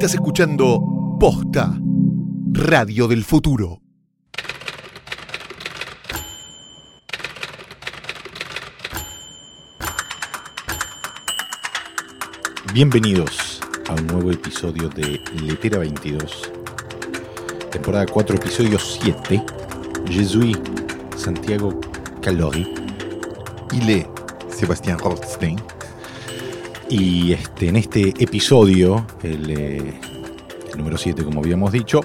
Estás escuchando Posta, Radio del Futuro. Bienvenidos a un nuevo episodio de Letera 22, temporada 4, episodio 7. Je suis Santiago Calori. Il est Sébastien Rothstein. Y este, en este episodio, el, eh, el número 7, como habíamos dicho,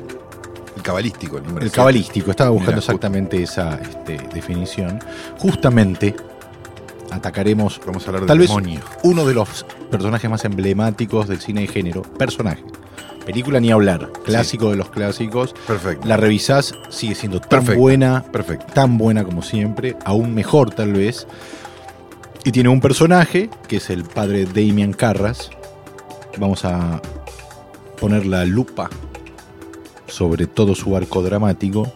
El cabalístico, el número el siete. cabalístico, estaba buscando Mira, exactamente esa este, definición. Justamente atacaremos Vamos a hablar del tal vez demonio. uno de los personajes más emblemáticos del cine de género, personaje. Película ni hablar, clásico de los clásicos. Perfecto. La revisás, sigue siendo tan Perfecto. buena, Perfecto. tan buena como siempre, aún mejor tal vez. Y tiene un personaje, que es el padre Damian Carras. Vamos a poner la lupa sobre todo su arco dramático.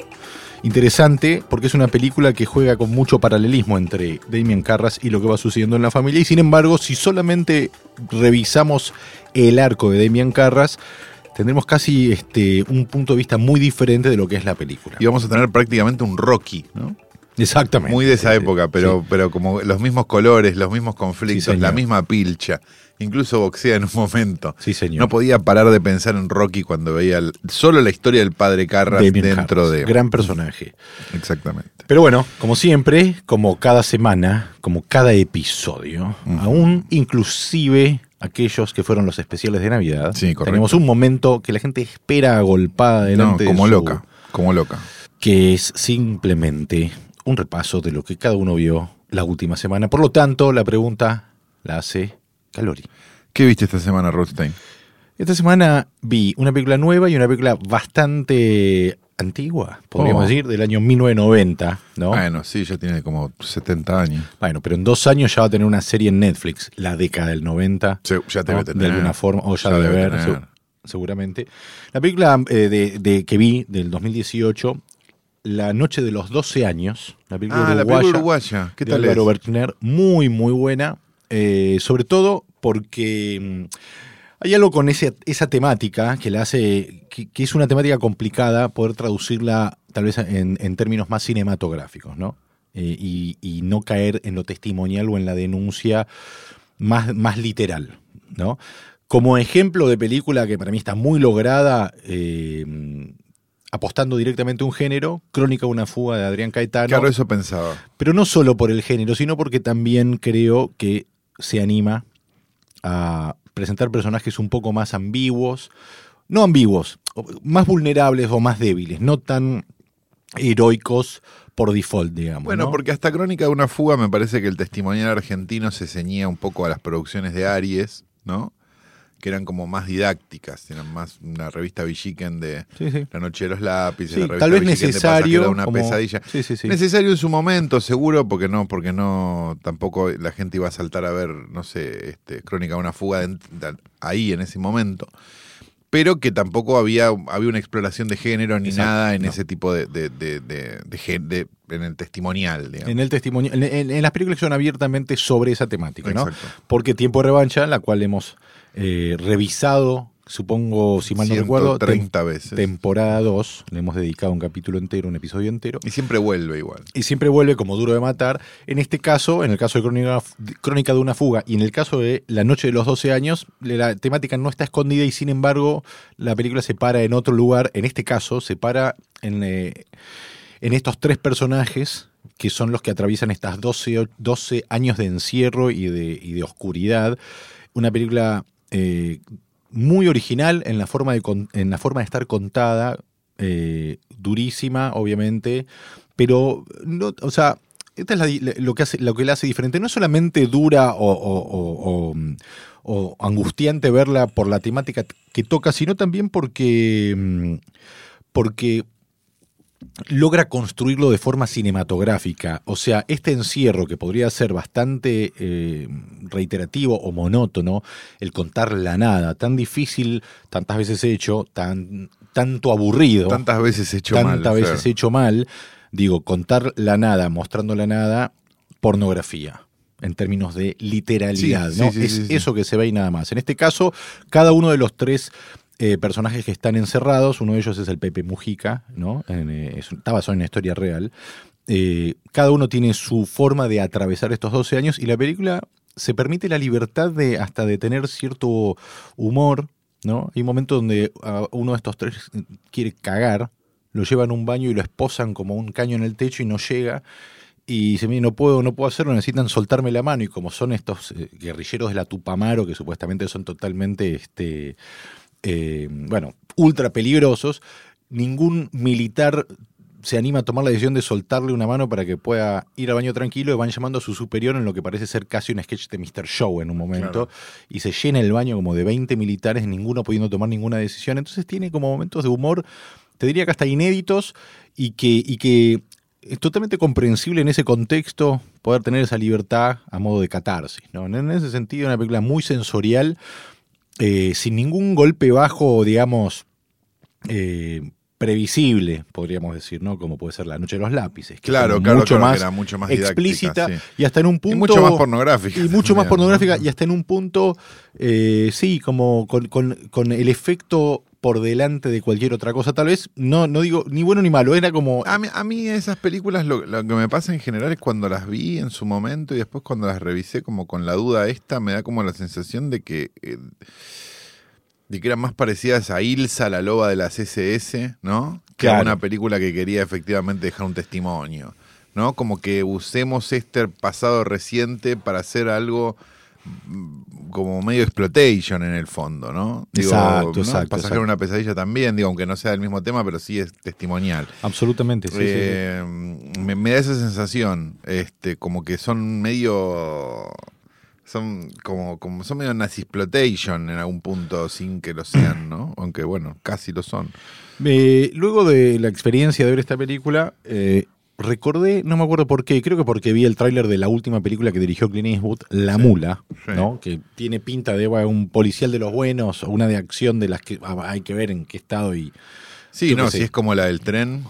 Interesante porque es una película que juega con mucho paralelismo entre Damian Carras y lo que va sucediendo en la familia. Y sin embargo, si solamente revisamos el arco de Damian Carras, tendremos casi este, un punto de vista muy diferente de lo que es la película. Y vamos a tener prácticamente un Rocky, ¿no? Exactamente. Muy de esa Sí, época, pero, sí. pero como los mismos colores, los mismos conflictos, Sí, la misma pilcha. Incluso boxea en un momento. Sí, señor. No podía parar de pensar en Rocky cuando veía el- solo la historia del padre Carras dentro Harris, de. Gran personaje. Exactamente. Pero bueno, como siempre, como cada semana, como cada episodio, aún inclusive aquellos que fueron los especiales de Navidad, Sí, correcto. tenemos un momento que la gente espera agolpada No, delante de como su- loca. Como loca. que es simplemente un repaso de lo que cada uno vio la última semana. Por lo tanto, la pregunta la hace Calori. ¿Qué viste esta semana, Rothstein? Esta semana vi una película nueva y una película bastante antigua, podríamos Oh. decir, del año 1990, ¿no? Bueno, sí, ya tiene como 70 años. Bueno, pero en dos años ya va a tener una serie en Netflix, la década del 90. Sí, ya ¿no? debe De tener. alguna forma, o ya, Ya debe debe haber, tener. se- seguramente. La película eh, de, de- que vi del 2018, La Noche de los 12 años, la película Ah, la uruguaya, película uruguaya. ¿Qué de tal Álvaro es? Bertner, muy, muy buena. eh, sobre todo porque mm, hay algo con ese- esa temática que la hace, que, que es una temática complicada poder traducirla tal vez en, en términos más cinematográficos, ¿no? Eh, y, y no caer en lo testimonial o en la denuncia más, más literal, ¿no? Como ejemplo de película que para mí está muy lograda, eh, apostando directamente a un género, Crónica de una fuga de Adrián Caetano. Claro, eso pensaba. Pero no solo por el género, sino porque también creo que se anima a presentar personajes un poco más ambiguos, no ambiguos, más vulnerables o más débiles, no tan heroicos por default, digamos. Bueno, ¿no? porque hasta Crónica de una fuga me parece que el testimonial argentino se ceñía un poco a las producciones de Aries, ¿no? Que eran como más didácticas, eran más una revista Villiquen de Sí, sí. La Noche de los Lápices, Sí, la revista tal vez Villiquen necesario. De una como- pesadilla. Sí, sí, sí. Necesario en su momento, seguro, porque no, porque no, tampoco la gente iba a saltar a ver, no sé, este, Crónica de una fuga de- de- ahí en ese momento. Pero que tampoco había, había una exploración de género ni Exacto, nada en no. ese tipo de, de, en el testimonial, digamos. En el testimonio, en, en- en las películas que son abiertamente sobre esa temática, ¿no? Exacto. Porque Tiempo de Revancha, la cual hemos eh, revisado, supongo, si mal no recuerdo, tem- 130 veces. temporada 2, le hemos dedicado un capítulo entero, un episodio entero. Y siempre vuelve igual. Y siempre vuelve como duro de matar. En este caso, en el caso de Crónica, Crónica de una fuga y en el caso de La noche de los 12 años, la temática no está escondida y sin embargo la película se para en otro lugar. En este caso, se para en, eh, en estos tres personajes que son los que atraviesan estas 12, o- 12 años de encierro y de, y de oscuridad. Una película eh, muy original en la forma de, en la forma de estar contada, eh, durísima, obviamente, pero no, o sea, esta es lo que hace, lo que la hace diferente. No es solamente dura o, o angustiante verla por la temática que toca, sino también porque, mm, porque logra construirlo de forma cinematográfica. O sea, este encierro que podría ser bastante eh, reiterativo o monótono, el contar la nada, tan difícil, tantas veces hecho, tan, tanto aburrido, Tantas veces hecho mal. tantas veces hecho mal, digo, contar la nada, mostrando la nada, pornografía en términos de literalidad, Sí, ¿no? sí, sí, es eso que se ve y nada más. En este caso, cada uno de los tres eh, personajes que están encerrados. Uno de ellos es el Pepe Mujica, ¿no? En, eh, es- está basado en una historia real. Eh, cada uno tiene su forma de atravesar estos 12 años y la película se permite la libertad de hasta de tener cierto humor, ¿no? Hay un momento donde ah, uno de estos tres quiere cagar, lo llevan a un baño y lo esposan como un caño en el techo y no llega. Y dice, "Mire, no puedo, no puedo hacerlo, necesitan soltarme la mano. Y como son estos eh, guerrilleros de la Tupamaro, que supuestamente son totalmente, este, eh, bueno, ultra peligrosos, ningún militar se anima a tomar la decisión de soltarle una mano para que pueda ir al baño tranquilo y van llamando a su superior en lo que parece ser casi un sketch de Mr. Show en un momento Claro. y se llena el baño como de 20 militares, ninguno pudiendo tomar ninguna decisión. Entonces tiene como momentos de humor, te diría que hasta inéditos y que, y que es totalmente comprensible en ese contexto poder tener esa libertad a modo de catarsis. ¿no? En ese sentido, una película muy sensorial, eh, sin ningún golpe bajo, digamos, eh, previsible, podríamos decir, ¿no? Como puede ser La Noche de los Lápices. que Claro, claro, mucho claro, que más era mucho más explícita sí. y hasta en un punto Y mucho más pornográfica. y mucho más pornográfica ¿no? y hasta en un punto eh, sí como con, con- con el efecto por delante de cualquier otra cosa tal vez no no digo ni bueno ni malo era como A mí, a mí esas películas lo, lo que me pasa en general es cuando las vi en su momento y después cuando las revisé como con la duda esta, me da como la sensación de que, eh, de que eran más parecidas a Ilsa, la loba de las SS, ¿no? Que a Claro. una película que quería efectivamente dejar un testimonio, ¿no? Como que usemos este pasado reciente para hacer algo como medio exploitation en el fondo, ¿no? Exacto, ¿no? exacto, Pasajero exacto. una pesadilla también, digo, aunque no sea el mismo tema, pero sí es testimonial. absolutamente sí, sí, sí. Eh, Me, me da esa sensación, este, como que son medio, son como, como son medio nazi exploitation en algún punto sin que lo sean, ¿no? Aunque bueno, casi lo son. Eh, luego de la experiencia de ver esta película, eh, recordé, no me acuerdo por qué, creo que porque vi el tráiler de la última película que dirigió Clint Eastwood, La Sí, Mula, sí. ¿no? que tiene pinta de un policial de los buenos o una de acción de las que ah, hay que ver en qué estado y... Sí, no, si es como la del tren,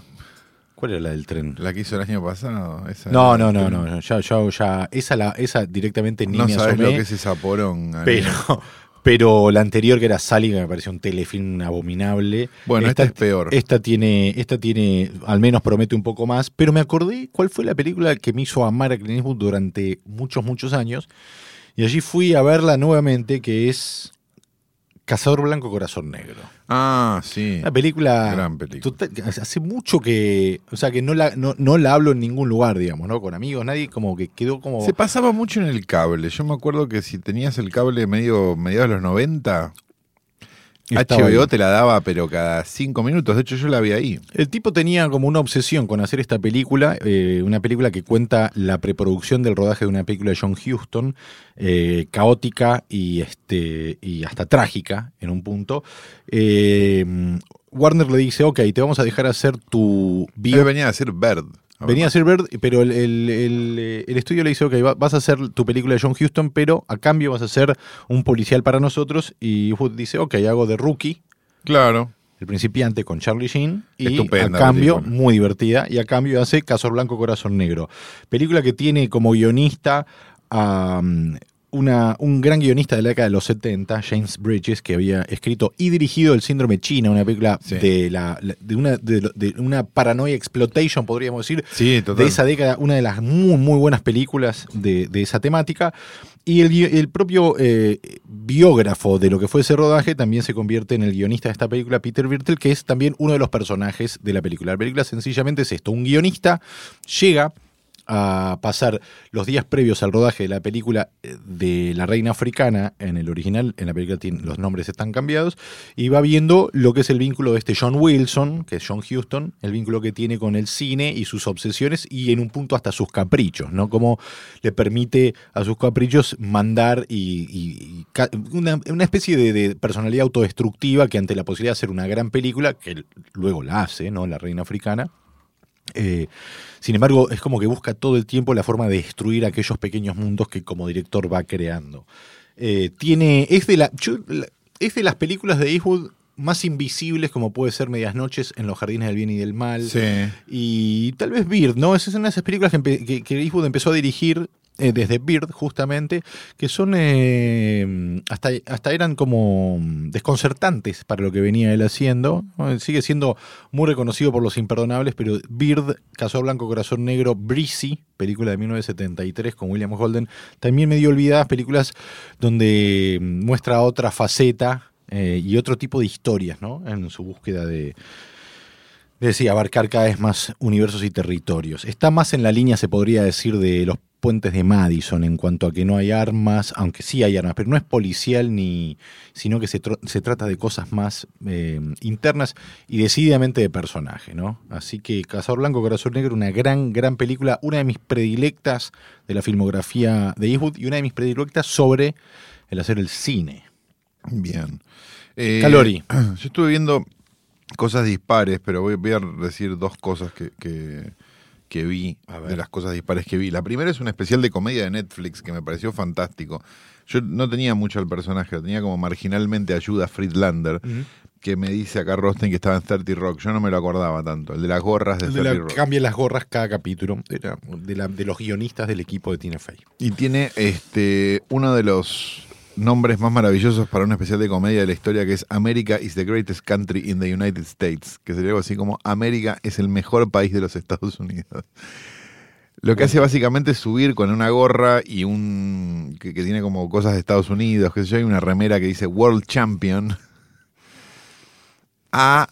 ¿Cuál era la del tren? la que hizo el año pasado. esa No, no, no, no, no, ya, ya, ya, esa, la, esa directamente ni No me sabes asomé, lo que es esa poronga. pero, pero la anterior que era Sally, que me pareció un telefilm abominable. Bueno, esta, es peor. Esta tiene, esta tiene, al menos promete un poco más, pero me acordé cuál fue la película que me hizo amar a Clint Eastwood durante muchos, muchos años. Y allí fui a verla nuevamente, que es Cazador Blanco Corazón Negro. Ah, sí. Una película, Gran película. total- hace mucho que, o sea, que no la, no, no la hablo en ningún lugar, digamos, ¿no? Con amigos, nadie como que quedó como... Se pasaba mucho en el cable. Yo me acuerdo que si tenías el cable medio mediados de los 90, Estaba HBO ahí. te la daba, pero cada cinco minutos. De hecho, yo la vi ahí. El tipo tenía como una obsesión con hacer esta película, eh, una película que cuenta la preproducción del rodaje de una película de John Huston, eh, caótica y, este, y hasta trágica en un punto. Eh, Warner le dice, ok, te vamos a dejar hacer tu Él bio... venía a decir Bird. Venía a ser Bird, pero el, el- el, eh, el estudio le dice, ok, va- vas a hacer tu película de John Huston, pero a cambio vas a ser un policial para nosotros. Y Wood dice, ok, hago de rookie, Claro. el principiante con Charlie Sheen y Estupenda a cambio, muy divertida, y a cambio hace Caso Blanco Corazón Negro. Película que tiene como guionista a um, una, un gran guionista de la década de los 70, James Bridges, que había escrito y dirigido El Síndrome China, una película Sí. de, la, de, una, de, lo- de una paranoia exploitation, podríamos decir, Sí, de esa década, una de las muy, muy buenas películas de, de esa temática. Y el propio eh, biógrafo de lo que fue ese rodaje también se convierte en el guionista de esta película, Peter Birtel, que es también uno de los personajes de la película. La película sencillamente es esto: un guionista llega a pasar los días previos al rodaje de la película eh, de La Reina Africana, en el original, en la película los nombres están cambiados, y va viendo lo que es el vínculo de este John Wilson, que es John Huston, el vínculo que tiene con el cine y sus obsesiones, y en un punto hasta sus caprichos, ¿no? Cómo le permite a sus caprichos mandar y, una, especie de, de personalidad autodestructiva que ante la posibilidad de hacer una gran película, que luego la hace, ¿no? La Reina Africana, eh, sin embargo, es como que busca todo el tiempo la forma de destruir aquellos pequeños mundos que como director va creando. Eh, tiene, es de, la, yo- la- es de las películas de Eastwood más invisibles como puede ser Medias Noches en los Jardines del Bien y del Mal. Sí. Y tal vez Bird, ¿no? Esas son esas películas que, que, que Eastwood empezó a dirigir eh, desde Bird, justamente, que son eh, hasta, hasta eran como desconcertantes para lo que venía él haciendo. Sigue siendo muy reconocido por los imperdonables, pero Bird, Caso Blanco, Corazón Negro, Breezy, película de 1973 con William Holden, también medio olvidadas películas donde muestra otra faceta eh, y otro tipo de historias, ¿no? En su búsqueda de, de sí, abarcar cada vez más universos y territorios. Está más en la línea, se podría decir, de los puentes de Madison en cuanto a que no hay armas, aunque sí hay armas, pero no es policial ni, sino que se, tr- se trata de cosas más eh, internas y decididamente de personaje, ¿no? Así que Cazador Blanco, Corazón Negro, una gran, gran película, una de mis predilectas de la filmografía de Eastwood y una de mis predilectas sobre el hacer el cine. Bien. Eh, Calori. Yo estuve viendo cosas dispares, pero voy, voy a decir dos cosas que, que, que vi, de las cosas dispares que vi. La primera es un especial de comedia de Netflix que me pareció fantástico. Yo no tenía mucho al personaje, lo tenía como marginalmente ayuda a Friedlander, que me dice acá Rosten que estaba en 30 Rock. Yo no me lo acordaba tanto, el de las gorras de El de 30 la- Rock. cambia las gorras cada capítulo de, la- de la- de los guionistas del equipo de Tina Fey. Y tiene este uno de los nombres más maravillosos para un especial de comedia de la historia que es America is the greatest country in the United States, que sería algo así como América es el mejor país de los Estados Unidos. Lo que hace básicamente es subir con una gorra y un que, que tiene como cosas de Estados Unidos, que sé yo, hay una remera que dice World Champion a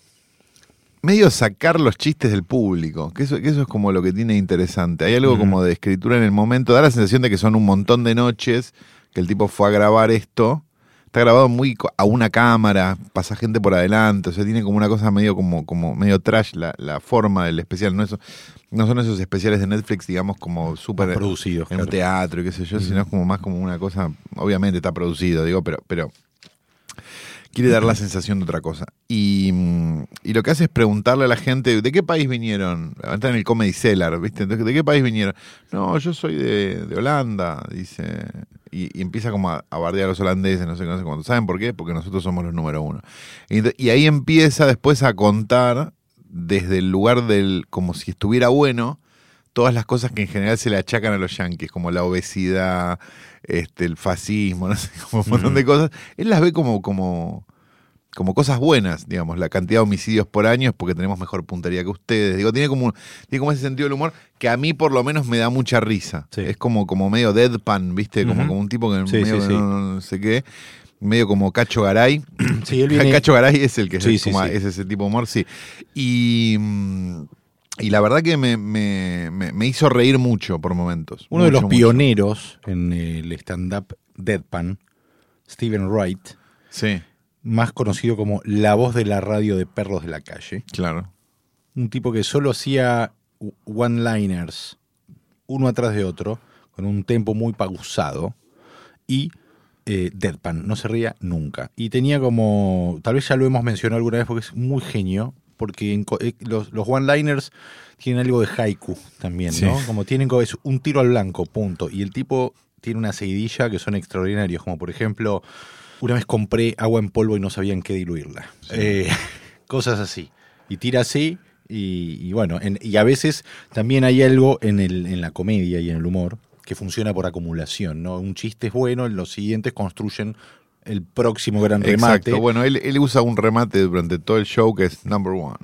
medio sacar los chistes del público, que eso, que eso es como lo que tiene interesante. Hay algo como de escritura en el momento, da la sensación de que son un montón de noches que el tipo fue a grabar esto. Está grabado muy a una cámara, pasa gente por adelante, o sea, tiene como una cosa medio como, como medio trash la, la forma del especial. No, eso, no son esos especiales de Netflix, digamos, como súper Producidos. en un claro. teatro y qué sé yo, sino es como más como una cosa, obviamente está producido, digo, pero, pero quiere dar la sensación de otra cosa. Y, mm, y lo que hace es preguntarle a la gente, ¿de qué país vinieron? Está en el Comedy Cellar, ¿viste? Entonces, ¿de qué país vinieron? No, yo soy de, de Holanda, dice. Y, y empieza como a, a bardear a los holandeses, no sé, no sé cuánto. ¿Saben por qué? Porque nosotros somos los número uno. Y ahí empieza después a contar desde el lugar del, como si estuviera bueno, todas las cosas que en general se le achacan a los yanquis, como la obesidad, este, el fascismo, no sé, como un montón de cosas. Él las ve como, como, como cosas buenas, digamos, la cantidad de homicidios por año es porque tenemos mejor puntería que ustedes. Digo, tiene como, tiene como ese sentido del humor que a mí por lo menos me da mucha risa. Sí. Es como, como medio deadpan, ¿viste? Como, como un tipo que Sí, medio sí, que no, no sé qué. Medio como Cacho Garay. Sí, él viene- Cacho Garay es el que es, como- es ese tipo de humor, sí. Y, mm, y la verdad que me, me- me- hizo reír mucho por momentos. Uno de los mucho. pioneros en el stand-up Deadpan, Steven Wright, Sí, más conocido como la voz de la radio de perros de la calle. claro. Un tipo que solo hacía one-liners, uno atrás de otro, con un tempo muy pausado. Y eh, Deadpan, no se ría nunca. Y tenía como, tal vez ya lo hemos mencionado alguna vez porque es muy genio, porque en eh, los, los one-liners tienen algo de haiku también, Sí. ¿no? Como tienen como es un tiro al blanco, punto. Y el tipo tiene una seguidilla que son extraordinarios, como por ejemplo, una vez compré agua en polvo y no sabía en qué diluirla. Eh, cosas así. Y tira así. Y, y bueno, en- y a veces también hay algo en, el, en la comedia y en el humor que funciona por acumulación, ¿no? Un chiste es bueno, los siguientes construyen el próximo gran remate. Exacto. Bueno, él, él usa un remate durante todo el show que es number one.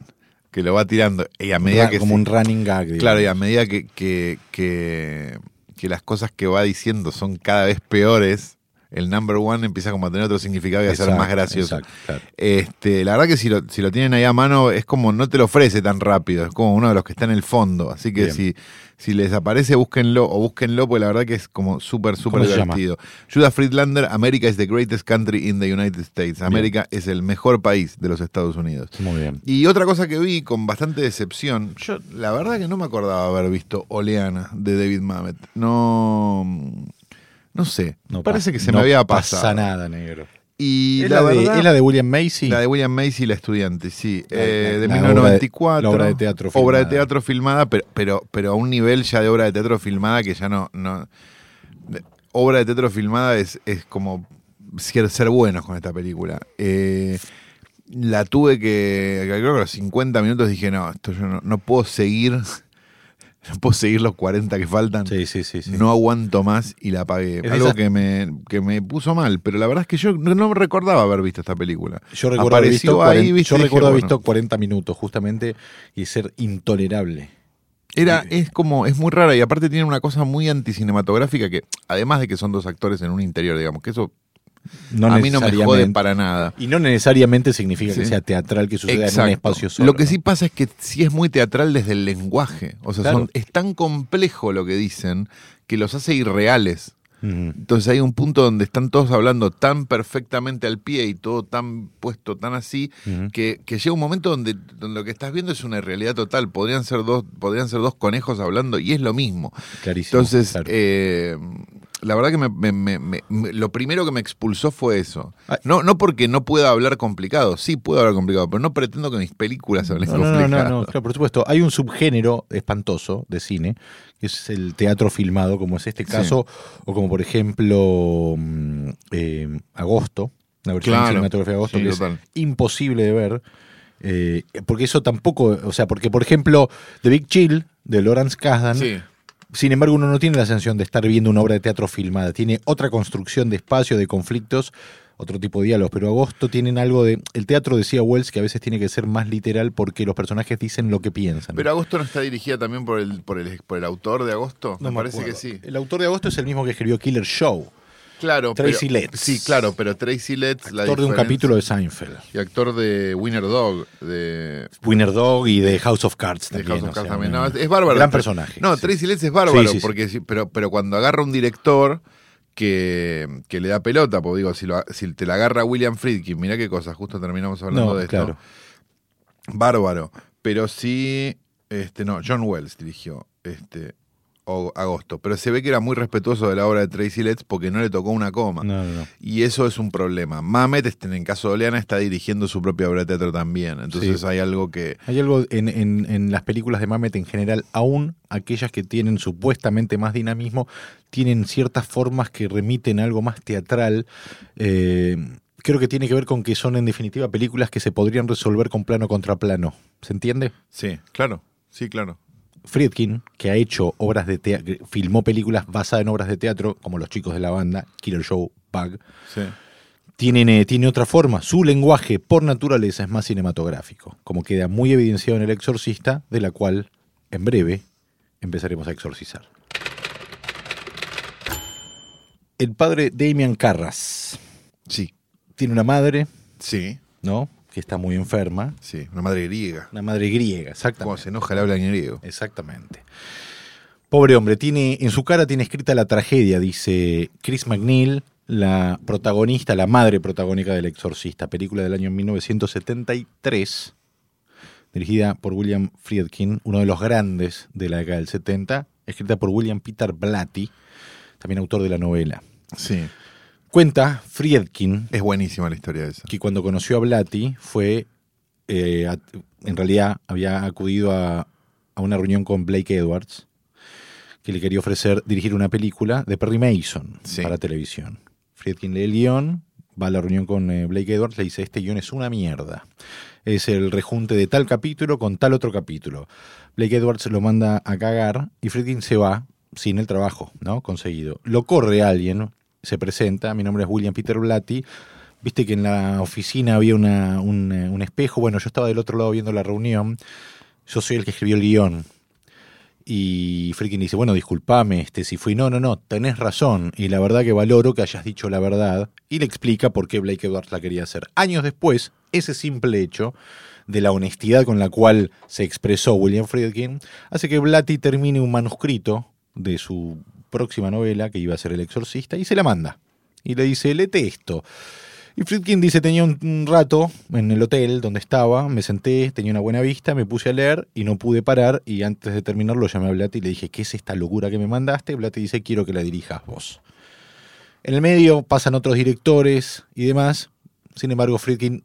Que lo va tirando. Y a medida Ra- que como se- un running gag. digamos. Claro, y a medida que, que, que, que las cosas que va diciendo son cada vez peores, el number one empieza como a tener otro significado y a ser más gracioso. exacto, claro. Este, la verdad que si lo, si lo tienen ahí a mano es como no te lo ofrece tan rápido, es como uno de los que está en el fondo. Así que Bien. si, si les aparece, búsquenlo o búsquenlo, pues la verdad que es como súper, súper divertido. Judah Friedlander, America is the greatest country in the United States. América es el mejor país de los Estados Unidos. Muy bien. Y otra cosa que vi con bastante decepción, yo la verdad que no me acordaba haber visto Oleana de David Mamet. No, no sé, No parece pa- que se no me había pasa pasado. nada, negro. Y ¿Es la, la, de, verdad, es la de William Macy? la de William Macy, la estudiante, sí, La- eh, la- de la 1994. obra de- la obra de teatro Obra de filmada. teatro filmada, pero, pero, pero a un nivel ya de obra de teatro filmada que ya no... no de- obra de teatro filmada es, es como ser, ser buenos con esta película. Eh, la tuve que, creo que a los 50 minutos dije, no, esto yo no, no puedo seguir no puedo seguir los 40 que faltan. Sí, sí, sí. sí. No aguanto más y la apagué. Es Algo esa- que me, que me puso mal, pero la verdad es que yo no, no recordaba haber visto esta película. Yo recuerdo haber visto, ahí, 40 viste, yo y dije, recuerdo haber bueno. visto 40 minutos justamente y ser intolerable. Era, es como, es muy rara y aparte tiene una cosa muy anticinematográfica que, además de que son dos actores en un interior, digamos, que eso No a mí no me jode para nada. Y no necesariamente significa que sea teatral que suceda en un espacio solo. Lo que sí pasa es que sí es muy teatral desde el lenguaje. O sea, Claro. son- es tan complejo lo que dicen que los hace irreales. Entonces hay un punto donde están todos hablando tan perfectamente al pie y todo tan puesto, tan así, que, que llega un momento donde, donde lo que estás viendo es una irrealidad total. Podrían ser dos, podrían ser dos conejos hablando y es lo mismo. Clarísimo. Entonces, claro. eh, la verdad que me- me- me- me- me- lo primero que me expulsó fue eso. No, no porque no pueda hablar complicado, sí puedo hablar complicado, pero no pretendo que mis películas hablen No, no, no, complicado. no, no, claro, por supuesto. Hay un subgénero espantoso de cine, que es el teatro filmado, como es este Sí. caso, o como por ejemplo mm, eh, Agosto, la versión Claro. cinematográfica de Agosto, Sí, que total. es imposible de ver, eh, porque eso tampoco, o sea, porque por ejemplo The Big Chill de Lawrence Kasdan, Sí. Sin embargo uno no tiene la sensación de estar viendo una obra de teatro filmada, tiene otra construcción de espacio, de conflictos, otro tipo de diálogos, pero Agosto tienen algo de... El teatro decía Wells que a veces tiene que ser más literal porque los personajes dicen lo que piensan. Pero Agosto no está dirigida también por el, por el, por el autor de Agosto. No me parece acuerdo. que sí. El autor de Agosto es el mismo que escribió Killer Show, Claro. Tracy pero- Letts. Sí, claro, pero Tracy Letts. la actor de un capítulo de Seinfeld. Y actor de Winner Dog, de, Winner Dog y de House of Cards de también. House of Cards sea, también. No, es, es bárbaro. Gran personaje. No, sí. Tracy Letts es bárbaro, Sí, sí, sí. porque pero, pero cuando agarra un director que, que le da pelota, pues digo, si, lo- si te la agarra William Friedkin, mira qué cosa, justo terminamos hablando No, de esto. claro. Bárbaro. Pero sí, este, no, John Wells dirigió este o- Agosto. Pero se ve que era muy respetuoso de la obra de Tracy Letts porque no le tocó una coma. No, no, no. Y eso es un problema. Mamet, este, en el caso de Oleana, está dirigiendo su propia obra de teatro también. Entonces Sí. hay algo que. Hay algo en, en- en las películas de Mamet en general, aún aquellas que tienen supuestamente más dinamismo, tienen ciertas formas que remiten a algo más teatral. Eh, creo que tiene que ver con que son en definitiva películas que se podrían resolver con plano contra plano. ¿Se entiende? Sí, claro. Sí, claro. Friedkin, que ha hecho obras de teatro, filmó películas basadas en obras de teatro, como Los chicos de la banda, Killer Show, Bug, Sí. tienen, eh, tiene otra forma. Su lenguaje, por naturaleza, es más cinematográfico, como queda muy evidenciado en El Exorcista, de la cual, en breve, empezaremos a exorcizar. El padre Damian Carras Sí. tiene una madre, Sí. ¿no? Que está muy enferma. Sí. Una madre griega. Una madre griega, exactamente. se enoja, le habla en griego. Exactamente. Pobre hombre, tiene, en su cara tiene escrita la tragedia, dice Chris McNeil, la protagonista, la madre protagónica del Exorcista, película del año 1973, dirigida por William Friedkin, uno de los grandes de la década del 70, escrita por William Peter Blatty, también autor de la novela. Sí. Cuenta Friedkin Es buenísima la historia de esa. que cuando conoció a Blatty fue, eh, a- en realidad había acudido a, a una reunión con Blake Edwards, que le quería ofrecer dirigir una película de Perry Mason Sí. para televisión. Friedkin lee el guion, va a la reunión con eh, Blake Edwards, le dice, este guion es una mierda. Es el rejunte de tal capítulo con tal otro capítulo. Blake Edwards lo manda a cagar y Friedkin se va sin el trabajo, ¿no? Conseguido. Lo corre alguien, se presenta, mi nombre es William Peter Blatty, viste que en la oficina había eh, un espejo, bueno, yo estaba del otro lado viendo la reunión, yo soy el que escribió el guion. Y Friedkin dice, bueno, discúlpame este, si fui, no, no, no, tenés razón, y la verdad que valoro que hayas dicho la verdad, y le explica por qué Blake Edwards la quería hacer. Años después, ese simple hecho de la honestidad con la cual se expresó William Friedkin, hace que Blatty termine un manuscrito de su próxima novela, que iba a ser El Exorcista, y se la manda. Y le dice, lete esto. Y Friedkin dice, tenía un, rato en el hotel donde estaba, me senté, tenía una buena vista, me puse a leer y no pude parar y antes de terminar lo llamé a Blatty y le dije, ¿qué es esta locura que me mandaste? Blatty dice, quiero que la dirijas vos. En el medio pasan otros directores y demás, sin embargo Friedkin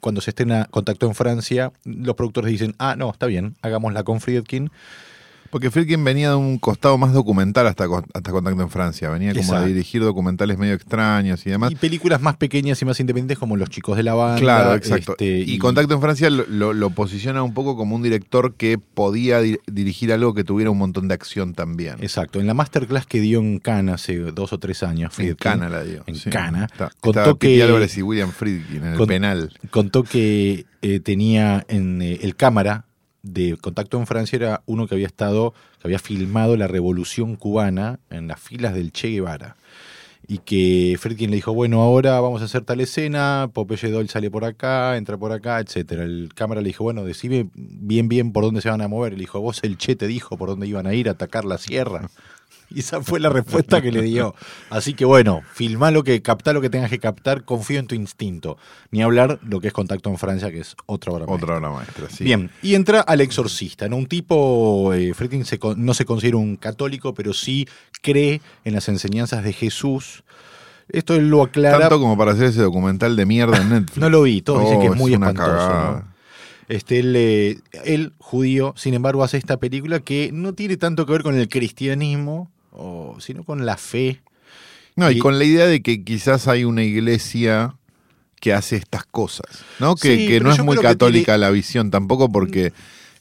cuando se estrena Contactó en Francia, los productores dicen, ah, no, está bien, hagámosla con Friedkin. Porque Friedkin venía de un costado más documental hasta, hasta Contacto en Francia. Venía como Exacto. a dirigir documentales medio extraños y demás. Y películas más pequeñas y más independientes como Los chicos de la banda. Claro, exacto. este, y, Contacto en Francia lo, lo- lo posiciona un poco como un director que podía di- dirigir algo que tuviera un montón de acción también. Exacto. En la masterclass que dio en Cana hace dos o tres años. en Friedkin, Cana la dio. En sí. Cana. Está, contó que- Álvarez y William Friedkin en el con- penal. contó que eh, tenía en eh, el cámara de Contacto en Francia era uno que había estado, que había filmado la revolución cubana en las filas del Che Guevara. Y que Friedkin le dijo, bueno, ahora vamos a hacer tal escena, Popeye Doll sale por acá, entra por acá, etcétera. El cámara le dijo, bueno, decime bien bien por dónde se van a mover. Le dijo, vos el Che te dijo por dónde iban a ir a atacar la sierra. Y esa fue la respuesta que le dio. Así que bueno, filmá lo que, captá lo que tengas que captar, confío en tu instinto. Ni hablar lo que es Contacto en Francia, que es otra obra maestra. Otra obra maestra, sí. Bien, y entra al exorcista, ¿no? Un tipo, eh, Friedkin se no se considera un católico, pero sí cree en las enseñanzas de Jesús. Esto él lo aclara. Tanto como para hacer ese documental de mierda en Netflix. No lo vi, todos dicen Oh, que es muy una espantoso. Este, él, eh, él, judío, sin embargo, hace esta película que no tiene tanto que ver con el cristianismo, o, sino con la fe. No, y, Y- con la idea de que quizás hay una iglesia que hace estas cosas, ¿no? Que, Sí, que no es muy católica tiene- Mm. la visión tampoco porque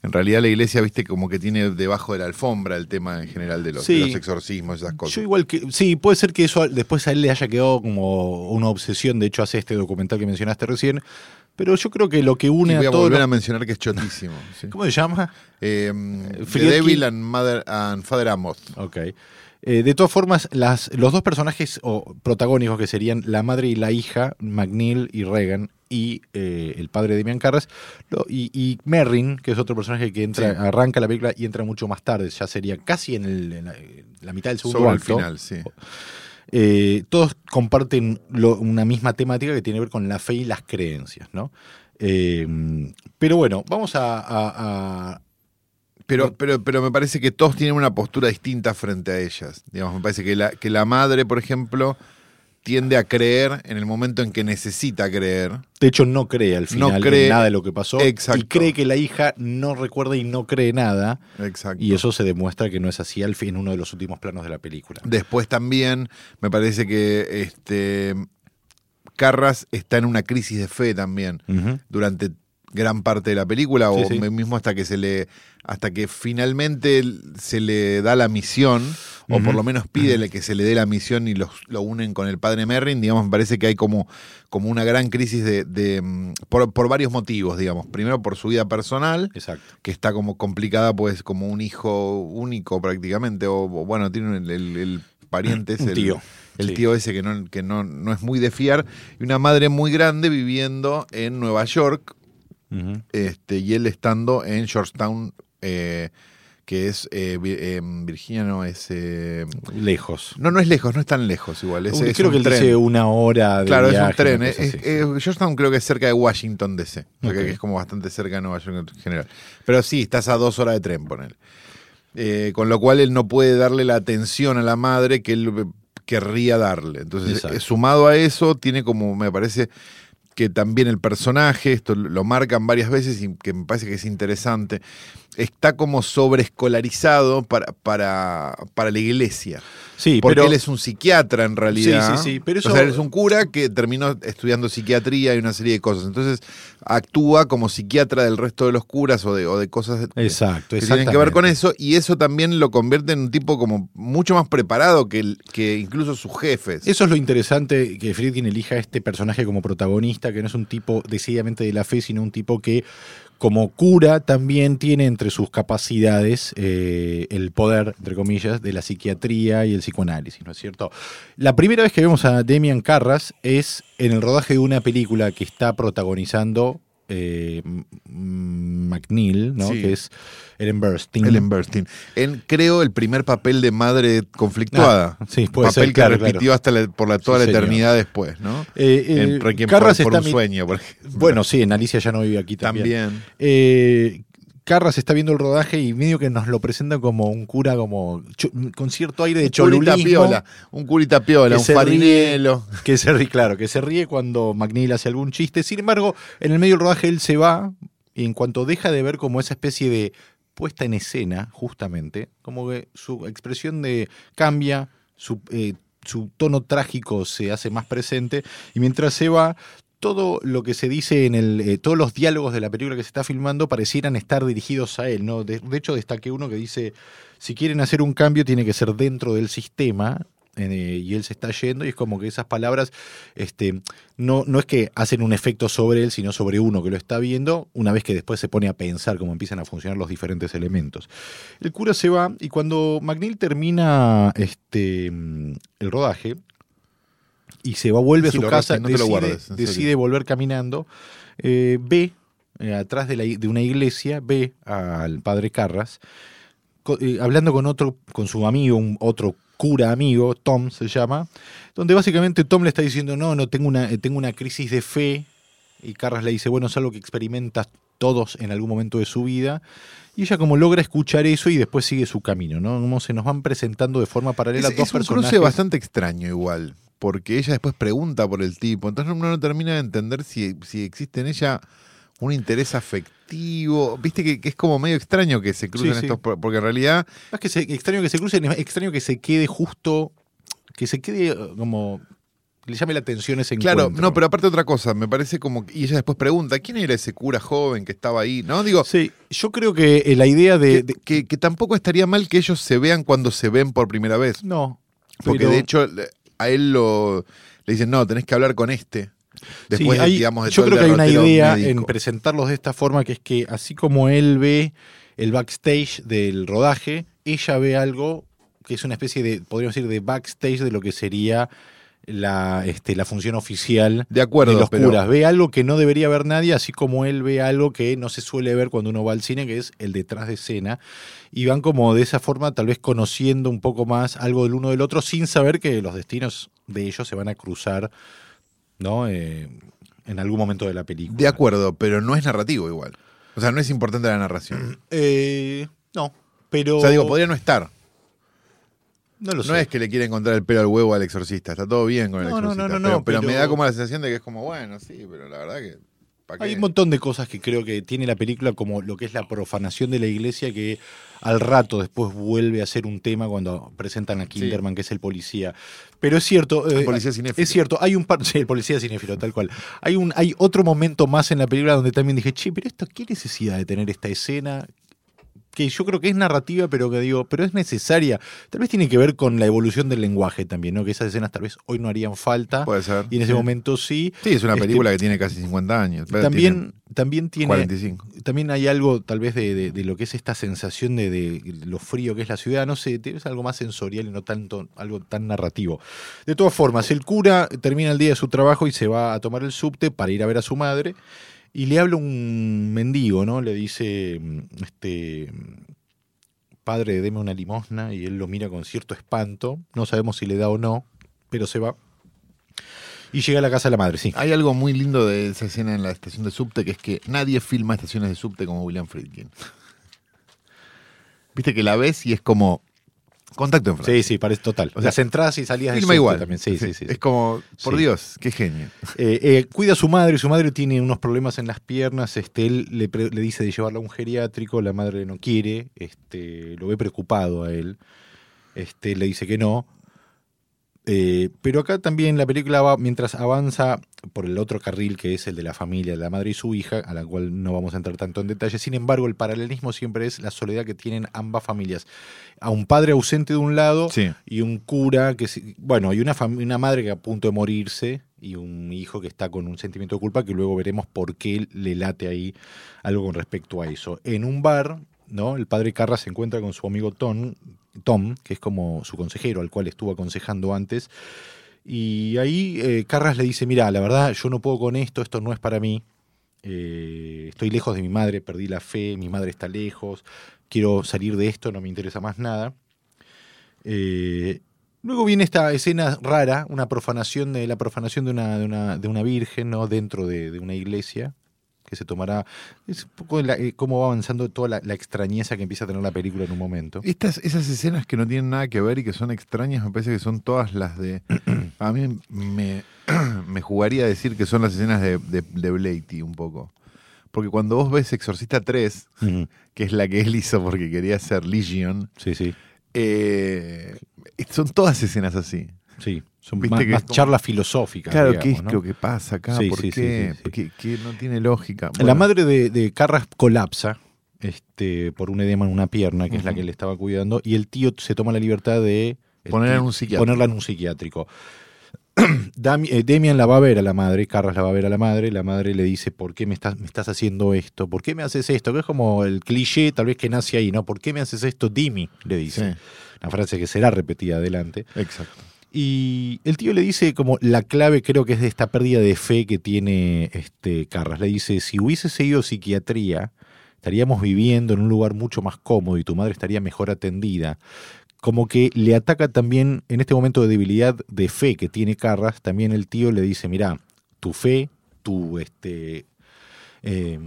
en realidad la iglesia, viste, como que tiene debajo de la alfombra el tema en general de los, Sí. de los exorcismos, esas cosas. Yo igual que, sí, puede ser que eso después a él le haya quedado como una obsesión, de hecho hace este documental que mencionaste recién, pero yo creo que lo que Y une voy a a todos... volver los- a mencionar que es chotísimo. sí. ¿Cómo se llama? Eh, The Friedkin- Devil and, Mother, and Father Amos. Ok. Eh, de todas formas, las, los dos personajes o protagónicos que serían la madre y la hija, McNeil y Reagan, y eh, el padre de Demian Carras, lo- y, y Merrin, que es otro personaje que entra, Sí. arranca la película y entra mucho más tarde, ya sería casi en, el- en la, en la mitad del segundo Sobre el acto. final, sí. Eh, todos comparten lo- una misma temática que tiene que ver con la fe y las creencias, ¿no? Eh, pero bueno, vamos a- a- a Pero, pero, pero me parece que todos tienen una postura distinta frente a ellas. Digamos, me parece que la, que la madre, por ejemplo, tiende a creer en el momento en que necesita creer. De hecho, no cree al No final cree- en nada de lo que pasó. Exacto. Y cree que la hija no recuerda y no cree nada. Exacto. Y eso se demuestra que no es así al fin en uno de los últimos planos de la película. Después también me parece que este Carras está en una crisis de fe también durante gran parte de la película Sí, o sí. mismo hasta que se le hasta que finalmente se le da la misión o por lo menos pide que se le dé la misión y los, lo unen con el padre Merrin, digamos, me parece que hay como, como una gran crisis de, de, mm, por, por varios motivos, digamos. Primero por su vida personal, Exacto. que está como complicada, pues como un hijo único prácticamente, o, o bueno, tiene el, el- el pariente Un el- tío, el, sí. tío ese que, no, que no, no es muy de fiar, y una madre muy grande viviendo en Nueva York, Este, y él estando en Georgetown, eh, que es eh, eh, Virginia, no es... eh, Lejos. no, no es lejos, no es tan lejos igual. Es, creo un que él tren. dice una hora de Claro, es un tren. es- Georgetown creo que es cerca de Washington DC. o sea, que es como bastante cerca de Nueva York en general. Pero sí, estás a dos horas de tren, ponele. Eh, con lo cual él no puede darle la atención a la madre que él querría darle. Entonces, Exacto. sumado a eso, tiene como, me parece que también el personaje, esto lo marcan varias veces y que me parece que es interesante, está como sobreescolarizado para, para, para la iglesia. Sí, Porque pero él es un psiquiatra en realidad. Sí, sí, sí, pero eso- O sea, él es un cura que terminó estudiando psiquiatría y una serie de cosas. Entonces actúa como psiquiatra del resto de los curas o de, o de cosas Exacto, que tienen que ver con eso. Y eso también lo convierte en un tipo como mucho más preparado que, que incluso sus jefes. Eso es lo interesante que Friedkin elija a este personaje como protagonista, que no es un tipo decididamente de la fe, sino un tipo que como cura también tiene entre sus capacidades eh, el poder, entre comillas, de la psiquiatría y el psicoanálisis, ¿no es cierto? La primera vez que vemos a Demian Carras es en el rodaje de una película que está protagonizando eh, McNeil, ¿no? Sí. que es Ellen Burstyn. Ellen Burstyn. En, creo, el primer papel de madre conflictuada. Ah, sí, puede papel ser, que claro, repitió claro. hasta la- por la, toda Sí, la señor. eternidad después, ¿no? Eh, eh, en Requiem Carras por, por un mi- sueño, por ejemplo. Bueno, sí, en Alicia ya no vive aquí también. también. Eh, Carras está viendo el rodaje y medio que nos lo presenta como un cura como con cierto aire de Un curita cholulismo. piola, un curita piola, que un ríe- farinelo. Que se ríe, claro, que se ríe cuando McNeil hace algún chiste. Sin embargo, en el medio del rodaje él se va y en cuanto deja de ver como esa especie de puesta en escena, justamente, como que su expresión de cambia, su, eh, tono trágico se hace más presente, y mientras se va, todo lo que se dice en el. eh, todos los diálogos de la película que se está filmando parecieran estar dirigidos a él, ¿no? De, hecho, destaqué uno que dice: si quieren hacer un cambio, tiene que ser dentro del sistema. Eh, y él se está yendo, y es como que esas palabras este, no, no es que hacen un efecto sobre él, sino sobre uno que lo está viendo, una vez que después se pone a pensar cómo empiezan a funcionar los diferentes elementos. El cura se va, y cuando McNeil termina este, el rodaje, y se va, vuelve a su casa, no decide, guardes, decide volver caminando, eh, ve eh, atrás de, la de una iglesia, ve al padre Carras, hablando con otro, con su amigo, un otro cura amigo, Tom se llama, donde básicamente Tom le está diciendo, no, no, tengo una, tengo una crisis de fe, y Carras le dice, bueno, es algo que experimentas todos en algún momento de su vida, y ella como logra escuchar eso y después sigue su camino, ¿no? Como se nos van presentando de forma paralela Es, dos es un personajes. cruce bastante extraño igual, porque ella después pregunta por el tipo, entonces uno no termina de entender si, si existe en ella un interés afectivo, viste que, que es como medio extraño que se crucen Sí, sí. estos, por- porque en realidad Más que se, extraño que se crucen, es extraño que se quede justo, que se quede eh, como, le llame la atención ese Claro, encuentro. no, pero aparte otra cosa, me parece como. Y ella después pregunta: ¿quién era ese cura joven que estaba ahí? No, digo. Sí, yo creo que eh, la idea de... que, de- que- que tampoco estaría mal que ellos se vean cuando se ven por primera vez. no, Porque pero- de hecho a él lo, le dicen: no, tenés que hablar con este. Después, Sí, de, hay- digamos, de yo creo que hay una idea médico. en presentarlos de esta forma, que es que así como él ve el backstage del rodaje, ella ve algo que es una especie de, podríamos decir, de backstage de lo que sería la, este, la función oficial De acuerdo, de los pero- curas. Ve algo que no debería ver nadie, así como él ve algo que no se suele ver cuando uno va al cine, que es el detrás de escena. Y van como de esa forma, tal vez conociendo un poco más algo del uno del otro, sin saber que los destinos de ellos se van a cruzar, ¿no? Eh, en algún momento de la película. De acuerdo, pero no es narrativo igual. O sea, no es importante la narración. Eh, no, pero. O sea, digo, podría no estar. No lo No sé. es que le quiera encontrar el pelo al huevo al exorcista. Está todo bien con el No, no, exorcista. no, no, pero, no, pero me da como la sensación de que es como, bueno, sí, pero la verdad que. ¿Pa' Hay un montón de cosas que creo que tiene la película, como lo que es la profanación de la iglesia, que al rato después vuelve a ser un tema cuando presentan a Kinderman, que es el policía. Pero es cierto. El eh, policía cinéfilo. Es cierto, hay un par. Sí, el policía cinéfilo, tal cual. Hay, un, hay otro momento más en la película donde también dije, che, pero esto, ¿qué necesidad de tener esta escena? Que yo creo que es narrativa, pero que digo, pero es necesaria. Tal vez tiene que ver con la evolución del lenguaje también, ¿no? Que esas escenas tal vez hoy no harían falta. Puede ser. Y en ese Sí. momento sí. Sí, es una Este, película que tiene casi 50 años. También, también tiene tiene. 45. También hay algo, tal vez, de, de- de lo que es esta sensación de, de lo frío que es la ciudad. No sé, es algo más sensorial y no tanto algo tan narrativo. De todas formas, el cura termina el día de su trabajo y se va a tomar el subte para ir a ver a su madre. Y le habla un mendigo, ¿no? Le dice, mm, este, padre, deme una limosna. Y él lo mira con cierto espanto. No sabemos si le da o no, pero se va. Y llega a la casa de la madre, sí. Hay algo muy lindo de esa escena en la estación de subte, que es que nadie filma estaciones de subte como William Friedkin. Viste que la ves y es como contacto en Francia. Sí, sí, parece total. O sea, Las entradas y salidas de Filma subte igual. también. Sí, sí, sí. Es como, por Sí. Dios, qué genio. Eh, eh, cuida a su madre, su madre tiene unos problemas en las piernas, este, él le dice de llevarla a un geriátrico, la madre no quiere, este, lo ve preocupado a él, este, le dice que no. Eh, pero acá también la película va, mientras avanza por el otro carril que es el de la familia, de la madre y su hija, a la cual no vamos a entrar tanto en detalle, sin embargo el paralelismo siempre es la soledad que tienen ambas familias. A un padre ausente de un lado Sí. y un cura que bueno y una una madre que a punto de morirse y un hijo que está con un sentimiento de culpa que luego veremos por qué le late ahí algo con respecto a eso en un bar no el padre Carra se encuentra con su amigo Tom Tom que es como su consejero al cual estuvo aconsejando antes. Y ahí eh, Carras le dice mira la verdad yo no puedo con esto esto no es para mí. Eh, estoy lejos de mi madre perdí la fe mi madre está lejos quiero salir de esto no me interesa más nada eh, luego viene esta escena rara, una profanación de la profanación de una, de una, de una virgen, ¿no? Dentro de, de una iglesia, que se tomará. Es un poco la- eh, cómo va avanzando toda la, la extrañeza que empieza a tener la película en un momento. Estas, esas escenas que no tienen nada que ver y que son extrañas, me parece que son todas las de. A mí me, me jugaría a decir que son las escenas de, de, de Blatty un poco. Porque cuando vos ves Exorcista 3, Ujú. que es la que él hizo porque quería hacer Legion, Sí, sí. eh, son todas escenas así. Sí, son más, más como- charlas filosóficas. Claro, digamos, ¿qué es ¿no? lo que pasa acá? Sí, ¿Por sí, qué? sí, sí. Que, no tiene lógica. La madre de, de Carras colapsa este, por un edema en una pierna, que es la que le estaba cuidando, y el tío se toma la libertad de este, Ponerla en un psiquiátrico. ponerla en un psiquiátrico. Dami- eh, Demian la va a ver a la madre, Carras la va a ver a la madre, la madre le dice, ¿por qué me estás, me estás haciendo esto? ¿Por qué me haces esto? Que es como el cliché tal vez que nace ahí, ¿no? ¿Por qué me haces esto? Dimi, le dice. Una frase que será repetida adelante. Exacto. Y el tío le dice como la clave creo que es de esta pérdida de fe que tiene este Carras. Le dice, si hubiese seguido psiquiatría, estaríamos viviendo en un lugar mucho más cómodo y tu madre estaría mejor atendida. Como que le ataca también en este momento de debilidad de fe que tiene Carras, también el tío le dice, mira, tu fe, tu este eh,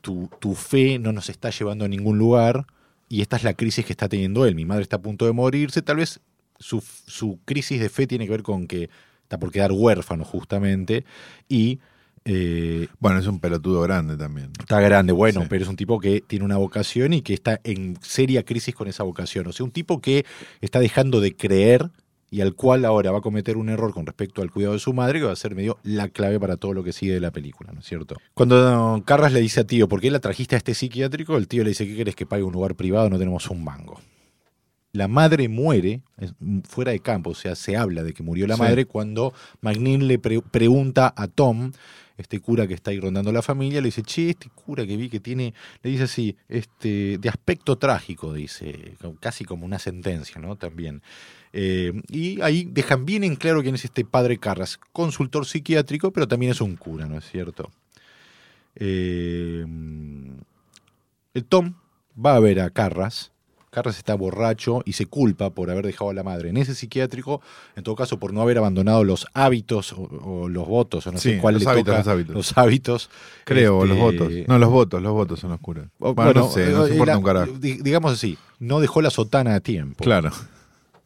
tu, tu fe no nos está llevando a ningún lugar y esta es la crisis que está teniendo él. Mi madre está a punto de morirse, tal vez su, su crisis de fe tiene que ver con que está por quedar huérfano justamente y eh, Bueno, es un pelotudo grande también. está grande, bueno, Sí. pero es un tipo que tiene una vocación y que está en seria crisis con esa vocación. O sea, un tipo que está dejando de creer y al cual ahora va a cometer un error con respecto al cuidado de su madre, que va a ser medio la clave para todo lo que sigue de la película, ¿no es cierto? Cuando Carras le dice a tío, ¿por qué la trajiste a este psiquiátrico? El tío le dice, ¿qué querés que pague un lugar privado? No tenemos un mango. La madre muere fuera de campo, o sea, se habla de que murió la Sí. madre cuando McNeil le pre- pregunta a Tom, este cura que está ahí rondando la familia, le dice, che, este cura que vi que tiene, le dice así, este, de aspecto trágico, dice, casi como una sentencia, ¿no? También. Eh, y ahí dejan bien en claro quién es este padre Carras, consultor psiquiátrico, pero también es un cura, ¿no es cierto? Eh, el Tom va a ver a Carras. Carras está borracho y se culpa por haber dejado a la madre en ese psiquiátrico, en todo caso por no haber abandonado los hábitos o, o los votos, o no sé cuál los le hábitos, toca, los hábitos. los hábitos. Creo, Este, los votos. No, los votos, los votos son los curas. Bueno, no sé, no eh, se importa la- un carajo. di- Digamos así, no dejó la sotana a tiempo. Claro,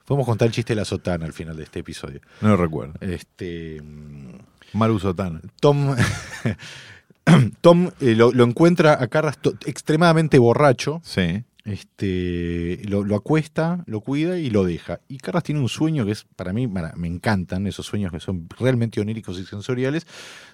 Podemos contar el chiste de la sotana al final de este episodio. no lo recuerdo. Este, Maru Sotana. Tom, Tom eh, lo, lo encuentra a Carras extremadamente borracho, Sí. Este, lo, lo acuesta, lo cuida y lo deja. Y Carras tiene un sueño que es, para mí, para- me encantan esos sueños que son realmente oníricos y sensoriales,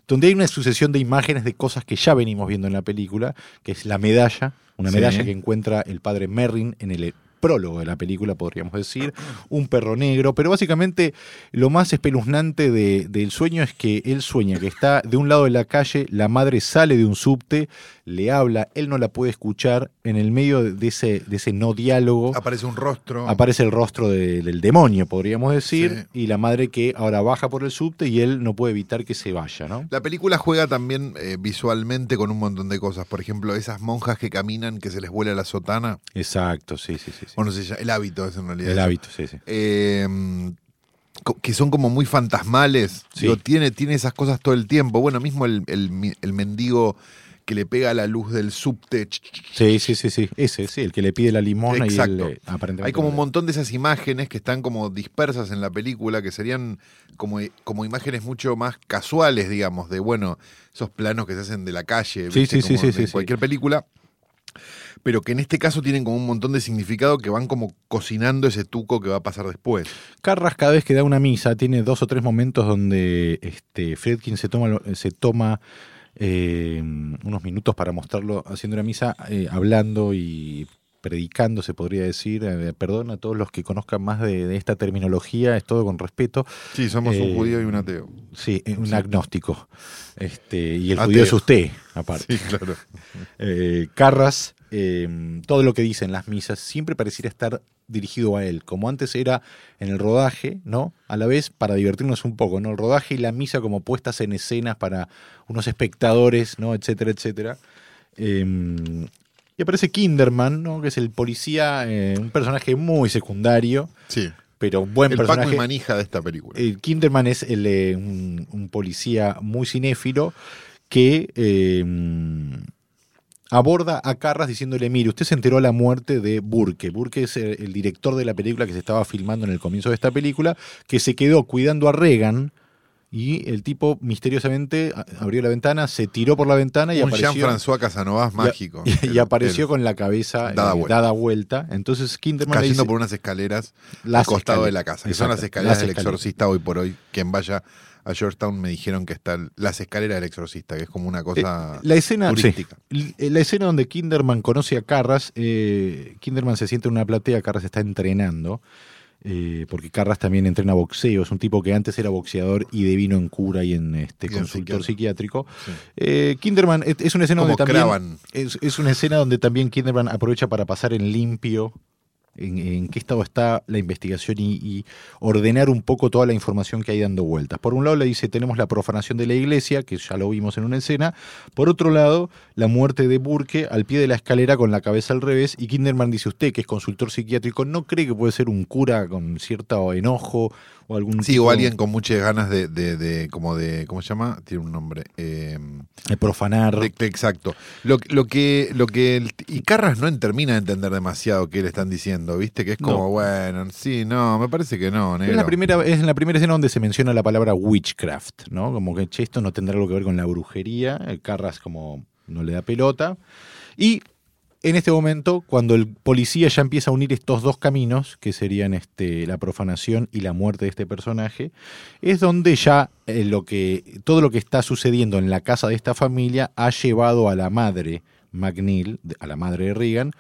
donde hay una sucesión de imágenes de cosas que ya venimos viendo en la película, que es la medalla, una Sí. medalla que encuentra el padre Merrin en el prólogo de la película, podríamos decir, un perro negro, pero básicamente lo más espeluznante de- del sueño es que él sueña que está de un lado de la calle, la madre sale de un subte, le habla, él no la puede escuchar, en el medio de ese, de ese no diálogo Aparece un rostro. aparece el rostro de- del demonio, podríamos decir, Sí. y la madre que ahora baja por el subte y él no puede evitar que se vaya, ¿no? La película juega también eh, visualmente con un montón de cosas. Por ejemplo, esas monjas que caminan, que se les vuela la sotana. Exacto, sí, sí, sí. sí. Bueno, se llama- el hábito es en realidad. el hábito, sí, sí. Eh, co- que son como muy fantasmales. Sí. Digo, tiene, tiene esas cosas todo el tiempo. Bueno, mismo el, el el mendigo que le pega la luz del subte. Sí, sí, sí, sí. Ese, sí, el que le pide la limosna Exacto. y él eh, aparentemente. Hay como un montón de esas imágenes que están como dispersas en la película, que serían como, como imágenes mucho más casuales, digamos, de bueno, esos planos que se hacen de la calle, Sí, ¿viste? sí, sí, Como sí, en sí, sí. cualquier película. Pero que en este caso tienen como un montón de significado que van como cocinando ese tuco que va a pasar después. Carras cada vez que da una misa tiene dos o tres momentos donde este, Fredkin se toma, lo- se toma eh, unos minutos para mostrarlo haciendo una misa, eh, hablando y predicando, se podría decir. Eh, perdón a todos los que conozcan más de, de esta terminología, es todo con respeto. Sí, somos Eh, un judío y un ateo. Sí, un agnóstico. Este, y el Ateo. judío es usted, aparte. Sí, claro. Eh, Carras, eh, todo lo que dice en las misas siempre pareciera estar dirigido a él, como antes era en el rodaje, ¿no? A la vez para divertirnos un poco, ¿no? El rodaje y la misa como puestas en escenas para unos espectadores, ¿no? Etcétera, etcétera. Eh, y aparece Kinderman, ¿no? Que es el policía, eh, un personaje muy secundario, Sí. pero buen El personaje. Paco y manija de esta película. El Kinderman es el, eh, un, un policía muy cinéfilo que eh, aborda a Carras diciéndole, mire, usted se enteró de la muerte de Burke. Burke es el, el director de la película que se estaba filmando en el comienzo de esta película, que se quedó cuidando a Reagan y el tipo misteriosamente abrió la ventana, se tiró por la ventana y un apareció. Jean-François Casanovas mágico. y, apareció el- con la cabeza Dada eh, vuelta. dada vuelta. Entonces Kinderman cayendo dice- por unas escaleras al costado de la casa. Que son las escaleras las del escaleras. exorcista hoy por hoy. Quien vaya a Georgetown me dijeron que están las escaleras del exorcista, que es como una cosa Eh, la escena, turística. sí. L- la escena donde Kinderman conoce a Carras, eh, Kinderman se siente en una platea, Carras está entrenando, eh, porque Carras también entrena boxeo, es un tipo que antes era boxeador y devino en cura y en este Y consultor psiquiátrico. Sí. Eh, Kinderman es, es una escena Como donde también es, es una escena donde también Kinderman aprovecha para pasar en limpio en, qué estado está la investigación y, y ordenar un poco toda la información que hay dando vueltas. Por un lado le dice tenemos la profanación de la iglesia, que ya lo vimos en una escena. Por otro lado, la muerte de Burke al pie de la escalera con la cabeza al revés. Y Kinderman dice usted, que es consultor psiquiátrico, ¿no cree que puede ser un cura con cierto enojo o algún Sí, tipo o alguien con muchas ganas de, de, de- como de, ¿cómo se llama? Tiene un nombre. Eh, de profanar? de- exacto. Lo, lo que, lo que, el- y Carras no termina de entender demasiado qué le están diciendo, ¿viste? Que es como, No. bueno, sí, no, me parece que no, Es negro. la, primera, es en la primera escena donde se menciona la palabra witchcraft, ¿no? Como que che, esto no tendrá algo que ver con la brujería. El Carras como no le da pelota. Y en este momento, cuando el policía ya empieza a unir estos dos caminos, que serían este, la profanación y la muerte de este personaje, es donde ya eh, lo que, todo lo que está sucediendo en la casa de esta familia ha llevado a la madre McNeil, a la madre de Reagan,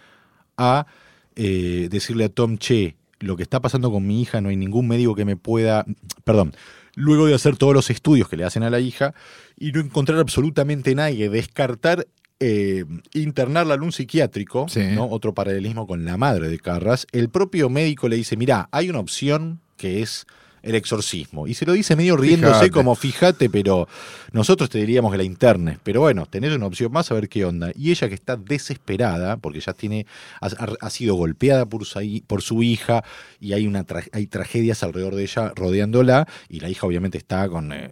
a eh, decirle a Tom, che, lo que está pasando con mi hija, no hay ningún médico que me pueda, perdón, luego de hacer todos los estudios que le hacen a la hija y no encontrar absolutamente nadie, descartar eh, internarla en un psiquiátrico, Sí. ¿no? otro paralelismo con la madre de Carras, el propio médico le dice, mira, hay una opción que es el exorcismo. Y se lo dice medio riéndose Fíjate. como, fíjate, pero nosotros te diríamos que la internes. Pero bueno, tenés una opción más a ver qué onda. Y ella que está desesperada, porque ya tiene, ha, sido golpeada por su, hi- por su hija y hay, una tra- hay tragedias alrededor de ella rodeándola. Y la hija obviamente está con eh,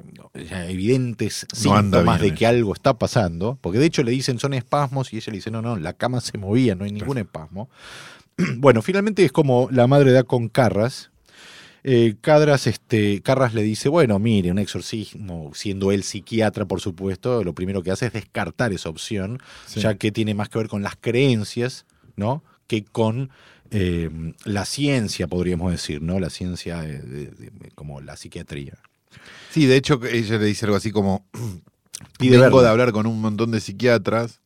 evidentes síntomas de que algo está pasando. Porque de hecho le dicen son espasmos y ella le dice, no, no, la cama se movía, no hay ningún espasmo. Bueno, finalmente es como la madre da con Carras. Eh, Cadras, este, Carras le dice, bueno, mire, un exorcismo, siendo él psiquiatra, por supuesto, lo primero que hace es descartar esa opción, Sí. ya que tiene más que ver con las creencias, ¿no? Que con eh, la ciencia, podríamos decir, ¿no? La ciencia de- de- de- como la psiquiatría. Sí, de hecho, ella le dice algo así como: Pide Vengo de hablar con un montón de psiquiatras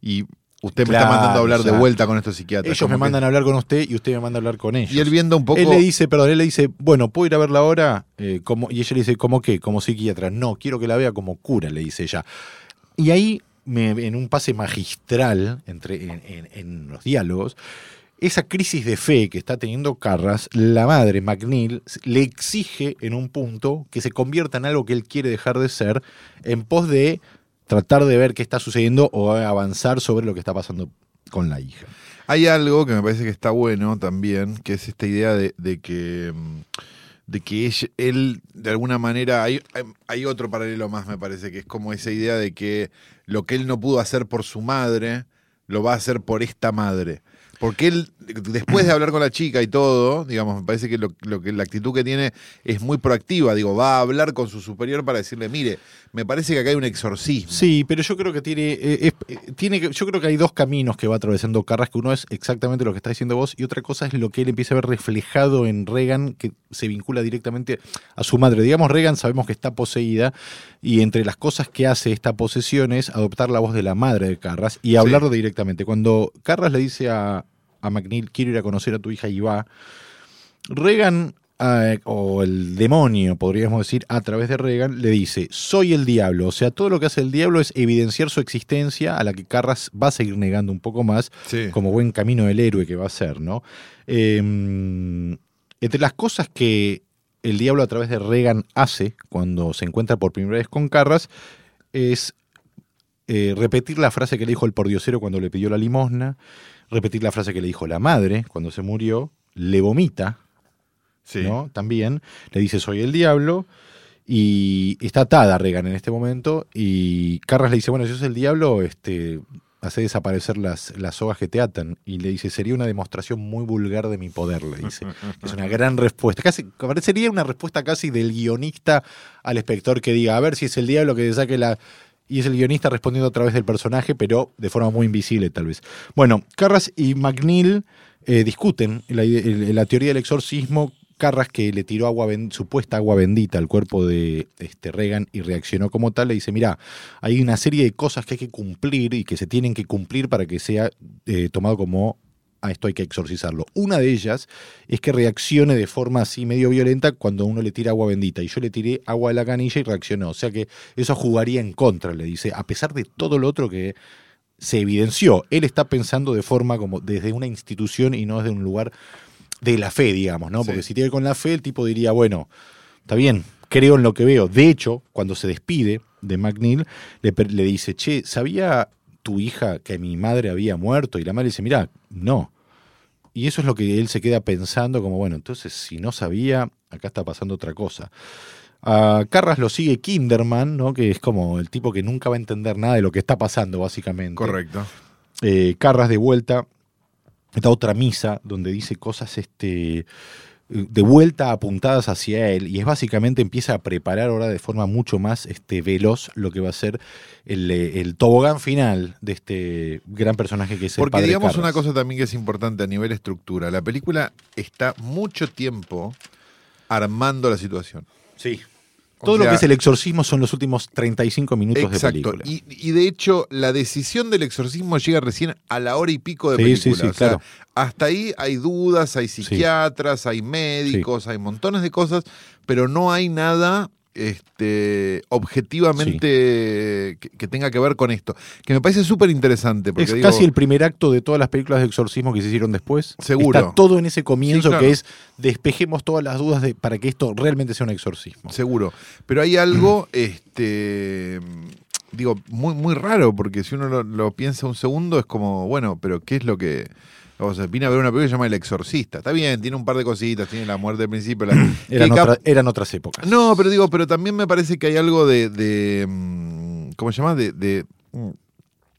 y usted me está mandando a hablar o de vuelta con estos psiquiatras. Ellos me que- mandan a hablar con usted y usted me manda a hablar con ellos. Y él viendo un poco. Él le dice, perdón, él le dice, bueno, ¿puedo ir a verla ahora? Eh, como, y ella le dice, ¿cómo qué? Como psiquiatra. No, quiero que la vea como cura, le dice ella. Y ahí, me- en un pase magistral entre, en, en- en los diálogos, esa crisis de fe que está teniendo Carras, la madre, McNeil, le exige en un punto que se convierta en algo que él quiere dejar de ser en pos de tratar de ver qué está sucediendo o avanzar sobre lo que está pasando con la hija. Hay algo que me parece que está bueno también, que es esta idea de, que mm, de que ella- él, de alguna manera, hay, hay otro paralelo más, me parece, que es como esa idea de que lo que él no pudo hacer por su madre, lo va a hacer por esta madre. Porque él, después de hablar con la chica y todo, digamos, me parece que, lo, lo que la actitud que tiene es muy proactiva. Digo, va a hablar con su superior para decirle, mire, me parece que acá hay un exorcismo. Sí, pero yo creo que tiene, eh, es- tiene que, yo creo que hay dos caminos que va atravesando Carras, que uno es exactamente lo que está diciendo vos, y otra cosa es lo que él empieza a ver reflejado en Reagan, que se vincula directamente a su madre. Digamos, Reagan sabemos que está poseída, y entre las cosas que hace esta posesión es adoptar la voz de la madre de Carras y hablarlo directamente. Cuando Carras le dice a, a McNeil, quiero ir a conocer a tu hija y va, Reagan, eh, o el demonio, podríamos decir, a través de Reagan, le dice, soy el diablo. O sea, todo lo que hace el diablo es evidenciar su existencia, a la que Carras va a seguir negando un poco más, Sí. como buen camino del héroe que va a ser, ¿no? Eh, entre las cosas que el diablo a través de Reagan hace cuando se encuentra por primera vez con Carras, es eh, repetir la frase que le dijo el pordiosero cuando le pidió la limosna, repetir la frase que le dijo la madre cuando se murió, le vomita, Sí. ¿no? También le dice soy el diablo y está atada Reagan en este momento y Carras le dice, bueno, si sos el diablo, este, hace desaparecer las, las sogas que te atan. Y le dice, sería una demostración muy vulgar de mi poder, le dice. es una gran respuesta. Casi, parecería una respuesta casi del guionista al espectador que diga, a ver si es el diablo que te saque la... Y es el guionista respondiendo a través del personaje, pero de forma muy invisible tal vez. Bueno, Carras y McNeil eh, discuten la, teoría del exorcismo Carras, que le tiró agua supuesta agua bendita al cuerpo de este, Reagan y reaccionó como tal, le dice, mira, hay una serie de cosas que hay que cumplir y que se tienen que cumplir para que sea eh, tomado como a esto hay que exorcizarlo. Una de ellas es que reaccione de forma así medio violenta cuando uno le tira agua bendita. Y yo le tiré agua de la canilla y reaccionó. O sea que eso jugaría en contra, le dice, a pesar de todo lo otro que se evidenció. Él está pensando de forma como desde una institución y no desde un lugar de la fe, digamos, ¿no? Porque si tiene con la fe, el tipo diría, bueno, está bien, creo en lo que veo. De hecho, cuando se despide de McNeil, le, le dice, che, ¿sabía tu hija que mi madre había muerto? Y la madre dice, mira, no. Y eso es lo que él se queda pensando, como, bueno, entonces si no sabía, acá está pasando otra cosa. A Carras lo sigue Kinderman, ¿no? que es como el tipo que nunca va a entender nada de lo que está pasando, básicamente. Correcto. Eh, Carras de vuelta esta otra misa donde dice cosas este, de vuelta apuntadas hacia él y es básicamente empieza a preparar ahora de forma mucho más este, veloz lo que va a ser el, tobogán final de este gran personaje que es Porque el padre digamos Carras. una cosa también que es importante a nivel estructura. La película está mucho tiempo armando la situación. Sí. O Todo lo que es el exorcismo son los últimos 35 minutos Exacto. de película. Y, y de hecho, la decisión del exorcismo llega recién a la hora y pico de Sí, sí, película. sí, O sea, claro. hasta ahí hay dudas, hay psiquiatras, hay médicos, hay montones de cosas, pero no hay nada este, objetivamente que, que tenga que ver con esto. Que me parece súper interesante. Es digo, casi el primer acto de todas las películas de exorcismo que se hicieron después. Seguro. Está todo en ese comienzo Sí, claro. que es despejemos todas las dudas de, para que esto realmente sea un exorcismo. Seguro. Pero hay algo, este, digo, muy, muy raro, porque si uno lo, lo piensa un segundo, es como, bueno, pero ¿qué es lo que. O sea, vine a ver una película que se llama El Exorcista. Está bien, tiene un par de cositas, tiene la muerte al principio. La, Eran, otra- otras épocas. No, pero digo, pero también me parece que hay algo de. de mm, ¿Cómo se llama? De. de mm,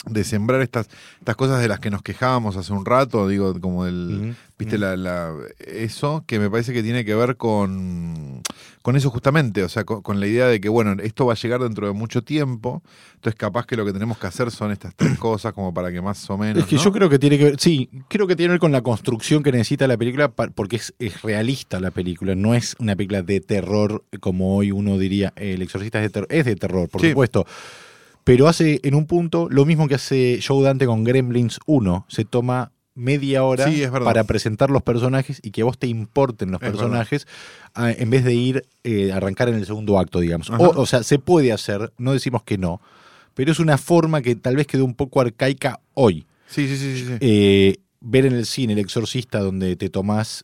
de sembrar estas, estas cosas de las que nos quejábamos hace un rato, digo, como el, viste, la, la- eso, que me parece que tiene que ver con, con eso justamente, o sea, con, con la idea de que, bueno, esto va a llegar dentro de mucho tiempo, entonces capaz que lo que tenemos que hacer son estas tres cosas como para que más o menos... Es que ¿no? yo creo que tiene que ver, sí, creo que tiene que ver con la construcción que necesita la película, pa- porque es, es realista la película, no es una película de terror como hoy uno diría, eh, El Exorcista es de terror, es de terror, por Sí. supuesto, pero hace en un punto lo mismo que hace Joe Dante con Gremlins 1, se toma media hora Sí, para presentar los personajes y que vos te importen los Es personajes a- en vez de ir eh, arrancar en el segundo acto, digamos. O, o sea, se puede hacer, no decimos que no, pero es una forma que tal vez quedó un poco arcaica hoy. Sí, sí, sí, sí, sí. Eh, ver en el cine El Exorcista donde te tomás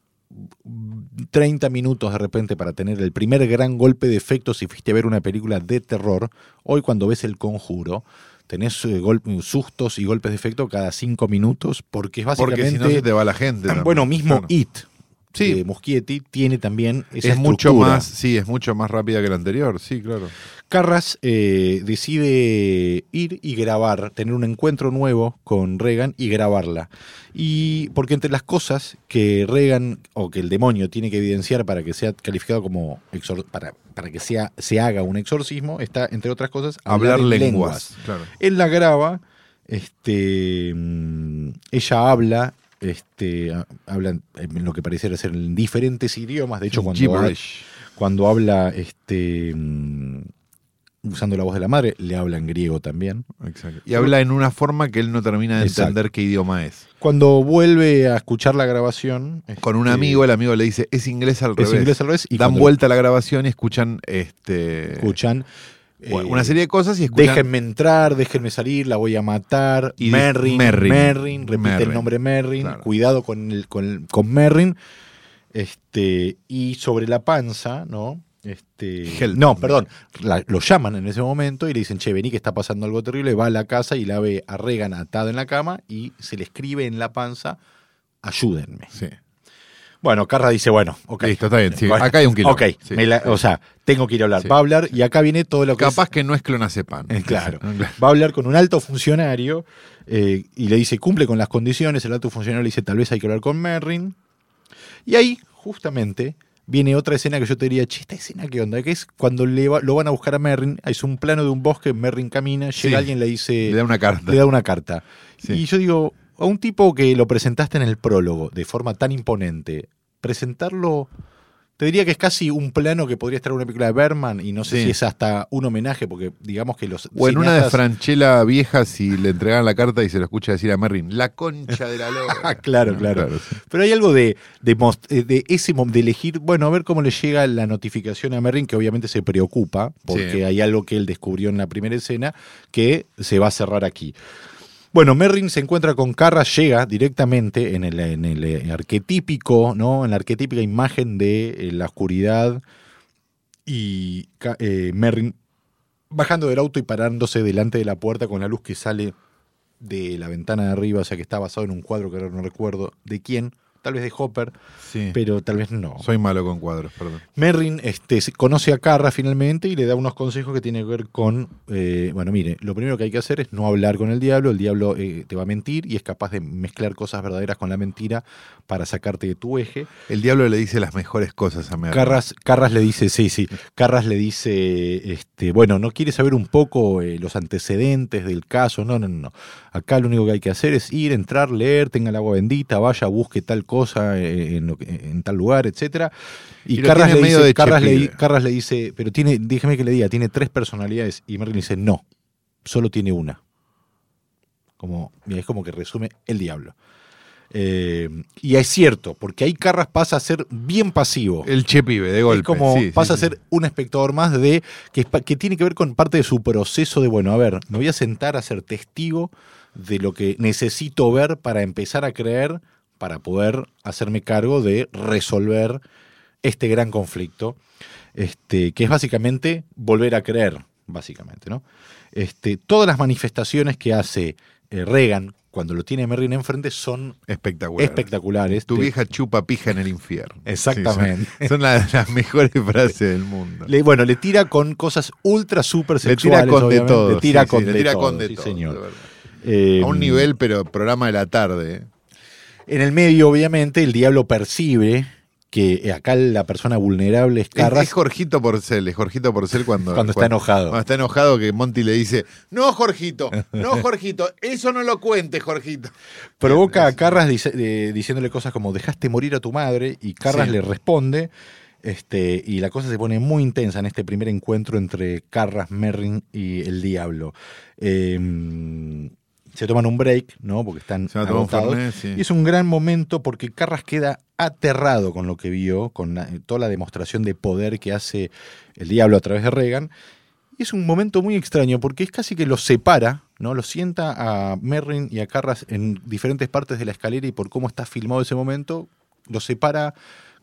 30 minutos de repente para tener el primer gran golpe de efecto si fuiste a ver una película de terror, hoy cuando ves El Conjuro tenés eh, sustos y golpes de efecto cada 5 minutos porque es Porque básicamente... si no se te va la gente. también, bueno, mismo claro. It Sí. de Muschietti tiene también esa Es mucho más, sí, es mucho más rápida que la anterior, sí, claro. Carras eh, decide ir y grabar, tener un encuentro nuevo con Reagan y grabarla. Y porque entre las cosas que Reagan o que el demonio tiene que evidenciar para que sea calificado como exor- para, para que sea, se haga un exorcismo, está, entre otras cosas, Hablar en lenguas, claro. Él la graba, este, mm, ella habla, este, ha- habla en lo que pareciera ser en diferentes idiomas. De hecho, cuando, ha- cuando habla este mm, usando la voz de la madre, le habla en griego también. Exacto. Y habla en una forma que él no termina de Exacto. entender qué idioma es. Cuando vuelve a escuchar la grabación. Con un este, amigo, el amigo le dice, es inglés al es revés. inglés al revés. Y Dan vuelta a la grabación y escuchan este Escuchan. Bueno, eh, una serie de cosas y escuchan Déjenme entrar, déjenme salir, la voy a matar. Y Merrin, Merrin. Merrin, repite Merrin. el nombre Merrin, Claro. cuidado con, el, con, el- con Merrin. Este, y sobre la panza, ¿no? Este, Help. no, perdón, la- lo llaman en ese momento y le dicen, che, vení que está pasando algo terrible, va a la casa y la ve a Regan atado en la cama y se le escribe en la panza, ayúdenme. Sí. Bueno, Carras dice, bueno, ok. Listo, está bien. sí, Bueno, acá hay un quilombo. Ok, Sí, me la- sí. o sea, tengo que ir a hablar. Sí. Va a hablar y acá viene todo lo que Capaz es- que no es clonazepam. Eh, claro. Va a hablar con un alto funcionario eh, y le dice, cumple con las condiciones. El alto funcionario le dice, tal vez hay que hablar con Merrin. Y ahí, justamente, viene otra escena que yo te diría, che, esta escena, ¿qué onda? Que es cuando le va- lo van a buscar a Merrin. Es un plano de un bosque, Merrin camina, llega Sí. alguien le dice, Le da una carta. le da una carta. Sí. Y yo digo, a un tipo que lo presentaste en el prólogo de forma tan imponente, presentarlo, te diría que es casi un plano que podría estar en una película de Berman y no sé Sí. si es hasta un homenaje, porque digamos que los. O en una de Franchella vieja, si le entregan la carta y se lo escucha decir a Merrin, la concha de la loca. Claro, claro. sí. Pero hay algo de, de, most- eh, de ese de elegir, bueno, a ver cómo le llega la notificación a Merrin, que obviamente se preocupa, porque Sí. hay algo que él descubrió en la primera escena que se va a cerrar aquí. Bueno, Merrin se encuentra con Carras, llega directamente en el, en el eh, arquetípico, ¿no? En la arquetípica imagen de eh, la oscuridad y eh, Merrin bajando del auto y parándose delante de la puerta con la luz que sale de la ventana de arriba, o sea que está basado en un cuadro que ahora no recuerdo de quién, tal vez de Hopper, Sí. pero tal vez no. Soy malo con cuadros, perdón. Merrin este, conoce a Carra finalmente y le da unos consejos que tienen que ver con, eh, bueno, mire, lo primero que hay que hacer es no hablar con el diablo, el diablo eh, te va a mentir y es capaz de mezclar cosas verdaderas con la mentira para sacarte de tu eje. El diablo le dice las mejores cosas a Merrin. Carras, Carras le dice, sí, sí, Carras le dice, este, bueno, ¿no quiere saber un poco eh, los antecedentes del caso? No, no, no, no. Acá lo único que hay que hacer es ir, entrar, leer, tenga el agua bendita, vaya, busque tal cosa en, lo que- en tal lugar, etcétera. Y, Carras, le medio dice, de Carras, le. Carras le dice, pero tiene, déjeme que le diga, tiene tres personalidades. Y Merlin dice, no, solo tiene una. Como, es como que resume el diablo. Eh, y es cierto, porque ahí Carras pasa a ser bien pasivo. El che pibe, de golpe. Es como sí, pasa sí. a ser un espectador más de que, que tiene que ver con parte de su proceso de, bueno, a ver, me voy a sentar a ser testigo de lo que necesito ver para empezar a creer, para poder hacerme cargo de resolver este gran conflicto, este, que es básicamente volver a creer, básicamente, ¿no? Este, todas las manifestaciones que hace eh, Reagan cuando lo tiene Merrin enfrente son Espectacular. espectaculares. Tu vieja chupa pija en el infierno. Exactamente. Sí, son son las, las mejores frases del mundo. Le- bueno, le tira con cosas ultra super Le sexuales. tira con de todo. Le tira sí, sí, con le de tira todo, con de sí, todo, señor. de. Eh, A un nivel, pero programa de la tarde. En el medio, obviamente, el diablo percibe que eh, acá la persona vulnerable es Carras es Jorgito Porcel, es Jorgito Porcel cuando, cuando está enojado. Cuando está enojado que Monty le dice, no, Jorgito, no, Jorgito, eso no lo cuente, Jorgito. Provoca a Carras dice- eh, diciéndole cosas como dejaste morir a tu madre y Carras Sí. le responde. Este, y la cosa se pone muy intensa en este primer encuentro entre Carras, Merrin y el diablo. Eh, se toman un break, ¿no? Porque están agotados. Fernet, sí. Y es un gran momento porque Carras queda aterrado con lo que vio, con la- toda la demostración de poder que hace el diablo a través de Reagan. Y es un momento muy extraño porque es casi que los separa, ¿no? Los sienta a Merrin y a Carras en diferentes partes de la escalera y por cómo está filmado ese momento, los separa